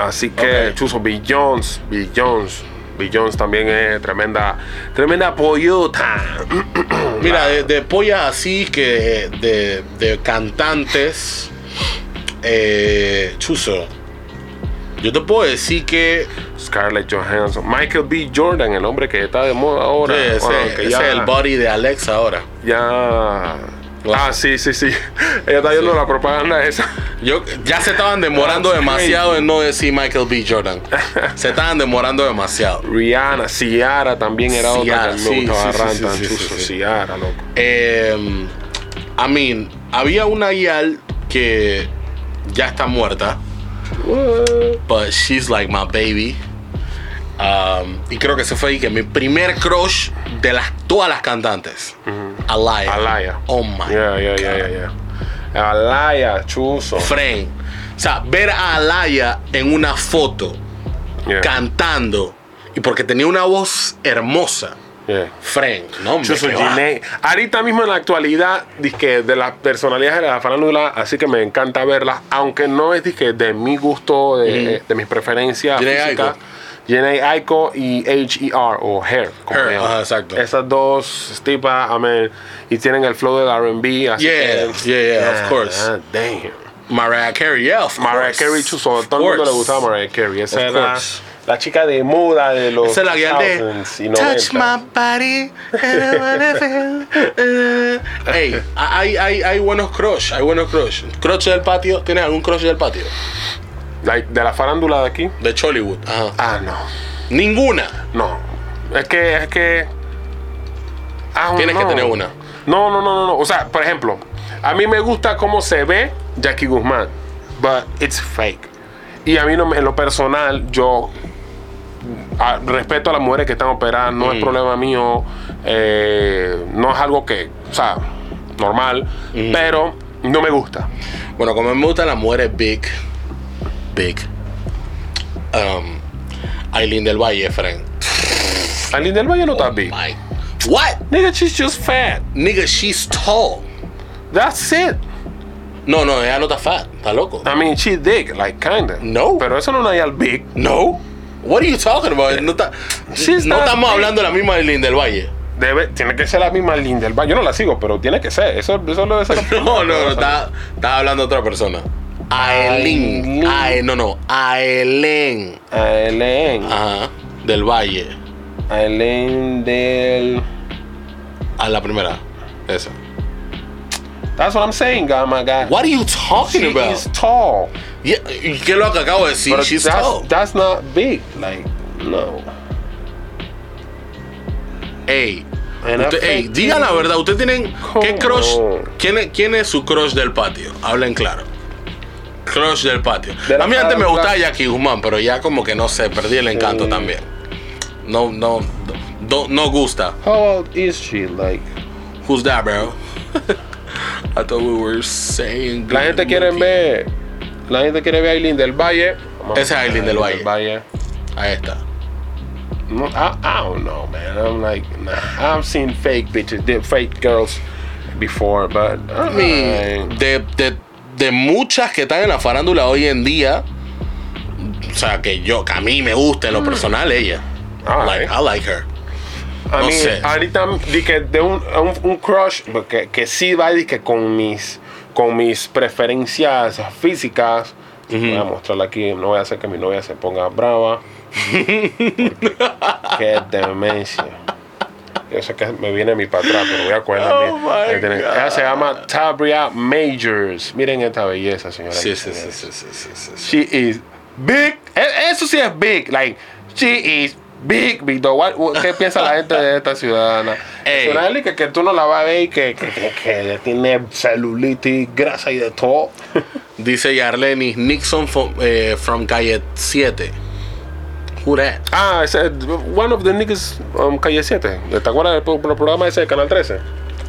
Así que, Ok. Chuso Bill Jones, Bill Jones. Bill Jones también es tremenda, tremenda pollota. Mira, de, de pollas así que de, de cantantes, eh, Chuzo. Yo te puedo decir que Scarlett Johansson, Michael B. Jordan, el hombre que está de moda ahora. ese, Bueno, ese que es ya- el body de Alexa ahora. Ya. Ah, sí, sí, sí. Ella está viendo Sí. la propaganda esa. Yo, ya se estaban demorando That's demasiado en no decir Michael B. Jordan. Se estaban demorando demasiado. Rihanna, Ciara también era Ciara, otra que sí, me gustaba sí, sí, rantan. Ciara, loco. Eh, I mean, había una Yal que ya está muerta. But she's like my baby. Um, y creo que ese fue ahí que mi primer crush de las, todas las cantantes. Alaya. Alaya. Oh my. Ya, ya, ya, ya, ya. Alaya, chuzo. Friend. O sea, ver a Alaya en una foto Yeah, cantando y porque tenía una voz hermosa. yeah. Friend, no. Ahorita mismo en la actualidad, dizque de las personalidades de la farándula, así que me encanta verlas, aunque no es dizque de mi gusto, de, de mis preferencias físicas. Jhené Aiko y H.E.R. o Hair. como Her, ajá, exacto. Esas dos tipas, I mean, y tienen el flow del R&B. así Yeah, que- yeah, yeah, of course. Ah, damn. Mariah Carey, yeah, of Mariah course. Carey, Of todo el mundo le course. gustaba Mariah Carey. Esa Of era course. la chica de moda de los Esa es la guía 2000s de Touch 90s. my body. I wanna feel, uh. Hey, hay, hay, hay buenos crush, hay buenos crush. Crush del patio, ¿tienes algún crush del patio? Like, de la farándula de aquí. De Chollywood. Ajá. Ah, no. Ninguna. No. Es que, es que. Ah, Tienes que tener una. No, no, no, no, no. O sea, por ejemplo, a mí me gusta cómo se ve Jackie Guzmán. But it's fake. Y a mí no, en lo personal, yo ah, respeto a las mujeres que están operadas, no es problema mío. eh, no es algo que, o sea, normal. Pero no me gusta. Bueno, como me gustan las mujeres big, big. Um, Aileen del Valle, friend. Aileen del Valle no está big. My. What? Nigga, she's just fat. Nigga, she's tall. That's it. No, no, ella no está fat. Está loco. I mean, she's big, like kinda. No. Pero eso no es una big. No. What are you talking about? No, está- She's no estamos hablando de la misma Aileen del Valle. Debe, tiene que ser la misma Aileen del Valle. Yo no la sigo, pero tiene que ser. Eso, eso debe ser. No, no, no, estaba, estaba hablando de otra persona. Aelin. Ae- no, no. Aelén. Aileen. Ajá. Del Valle. Aileen del. A la primera. Esa. That's what I'm saying, guy, my guy. What are you talking She about? is tall. Yeah, ¿Y qué es lo que acabo de decir? But She's that's, tall. that's not big. Like, no. Ey. And Usted, I ey, think- digan la verdad, ¿ustedes tienen qué Come crush? on. ¿quién es, ¿Quién es su crush del patio? Hablen claro. Crush del patio. De a mí antes me gustaba Jackie Guzmán, pero ya como que no sé, perdí el encanto Sí. también. No, no, no, no gusta. How old is she? Like, Who's that, bro? I thought we were saying. La gente quiere ver. La gente quiere ver a Aileen del Valle. Ese es Aileen del Valle. Valle. Ahí está. No, I, I don't know, man. I'm like, nah. I've seen fake bitches, fake girls before, but I mean, De, de, de muchas que están en la farándula hoy en día. O sea, que yo, que a mí me gusta en lo personal ella. Alright. Like, I like her. No mean, sé. ahorita di que de un, un, un crush que, que sí va di que con mis con mis preferencias físicas. Voy a mostrarla aquí, no voy a hacer que mi novia se ponga brava. Qué demencia. Yo sé que me viene mi para atrás, pero voy a cogerla Oh. Ella se llama Tabria Majors. Miren esta belleza, señora. Sí, sí, sí, sí, sí, sí, sí, sí. She is big. E- Eso sí es big. Like, she is big, big dog. What- what- ¿Qué piensa la gente de esta ciudadana? Ey. Ciudadana que, que tú no la vas a ver y que, que, que- que tiene celulitis, grasa y de todo. Dice Yarlenis Nixon from, eh, from calle 7. Who that? ah, ese es one of the niggas um, calle 7. ¿Te acuerdas del pro- pro- programa ese de Canal 13?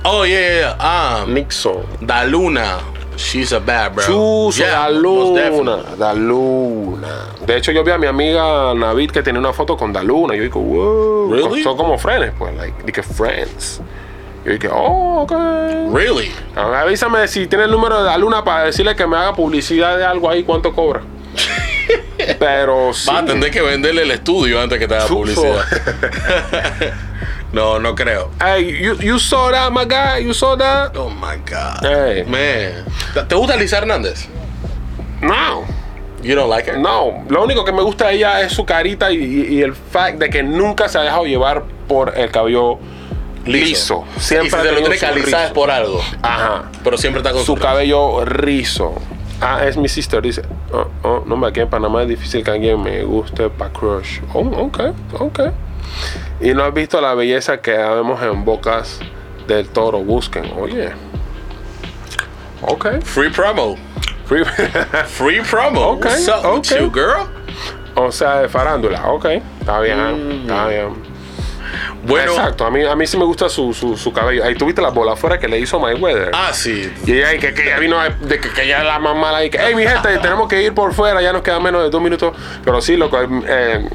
Oh, yeah, yeah, yeah. Ah, Nixon. Da Luna. She's a bad, bro. Yeah, da most luna, da luna. De hecho, yo vi a mi amiga Navid que tenía una foto con da luna. Yo digo, wow. Really? Son como friends, pues, like, dije friends. Yo dije, oh, ok. Really? A- Avísame si tiene el número de la luna para decirle que me haga publicidad de algo ahí, cuánto cobra. Pero sí. Vas a tener que venderle el estudio antes que te haga publicidad. no, no creo. Hey, you, you saw that, my guy? You saw that? Oh my God. Hey. Man. ¿Te- ¿Te gusta Lisa Hernández? No. You don't like her? No, lo único que me gusta de ella es su carita y, y- y el fact de que nunca se ha dejado llevar por el cabello liso. y Siempre si ha te lo que alisar es rizo. por algo. Ajá. Pero siempre está con Su su cabello rizo. Ah, es mi sister, dice. Oh, oh, no, aquí en Panamá es difícil que alguien me guste pa' crush. Oh, ok, ok. Y no has visto la belleza que vemos en bocas del toro. Busquen, oye. Ok. Free promo. Free- Free promo. Okay, What's up with okay. you, girl? o sea, de farándula. Ok. Está bien, está bien. Bueno. Exacto, a mí, a mí sí me gusta su, su, su cabello. Ahí tuviste la bola afuera que le hizo Mayweather. Ah, sí. Y ella, que, que ya vino de que, que ya la mamá la y que, hey, mi gente, tenemos que ir por fuera, ya nos quedan menos de dos minutos. Pero sí, loco, eh,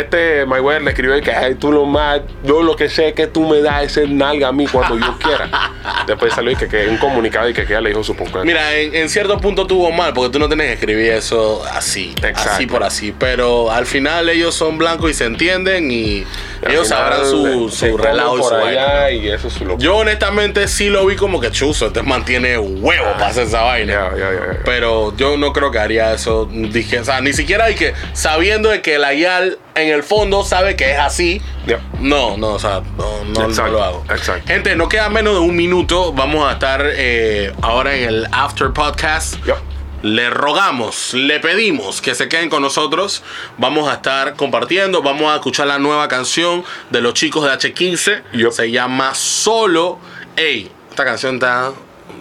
este Mayweather le escribió que, ay, tú lo más, yo lo que sé es que tú me das ese nalga a mí cuando yo quiera. Después salió y que, que un comunicado y que, que ella le dijo su punto. Mira, en, en cierto punto tuvo mal, porque tú no tienes que escribir eso así, Exacto. así por así. Pero al final ellos son blancos y se entienden y ellos sabrán su, se su comen relajo y su vaina. y eso es locura. Yo honestamente sí lo vi como que chuzo, te mantiene huevo para hacer esa vaina. Ya, ya, ya, ya. Pero yo no creo que haría eso. Dije, o sea, ni siquiera hay que, sabiendo de que la YAL en el fondo sabe que es así. Ya. No, no, o sea, no, no, no Exacto, lo hago. exacto. Gente, no queda menos de un minuto. Vamos a estar eh, ahora en el After Podcast. Ya. Le rogamos, le pedimos que se queden con nosotros. Vamos a estar compartiendo. Vamos a escuchar la nueva canción de los chicos de H15. Yup. Se llama Solo. Ey, esta canción está,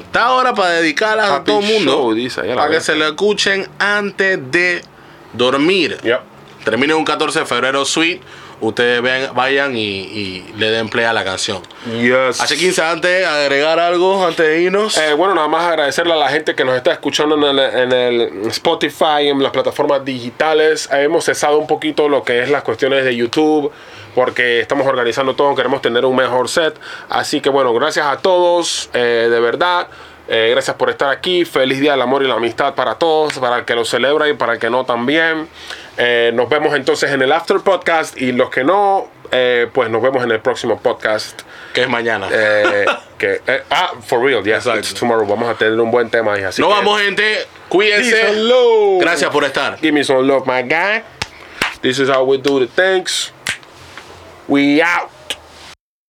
está ahora para dedicarla a todo el mundo. show, dice, para que se la escuchen antes de dormir. Ya. Termine un 14 de febrero sweet. Ustedes ven- vayan y, y le den play a la canción. Yes. H15, antes, agregar algo antes de irnos. Eh, bueno, nada más agradecerle a la gente que nos está escuchando en el, en el Spotify, en las plataformas digitales. Hemos cesado un poquito lo que es las cuestiones de YouTube, porque estamos organizando todo, queremos tener un mejor set. Así que bueno, gracias a todos, eh, de verdad. Eh, gracias por estar aquí. Feliz Día del Amor y la Amistad para todos, para el que lo celebra y para el que no también. Eh, nos vemos entonces en el After Podcast y los que no, eh, pues nos vemos en el próximo podcast. que es mañana. Que, ah, for real, yes, it's tomorrow. Vamos a tener un buen tema ahí. Así Nos que- vamos, gente. Cuídense. Gracias por estar. Give me some love, my guy. This is how we do the things. We out.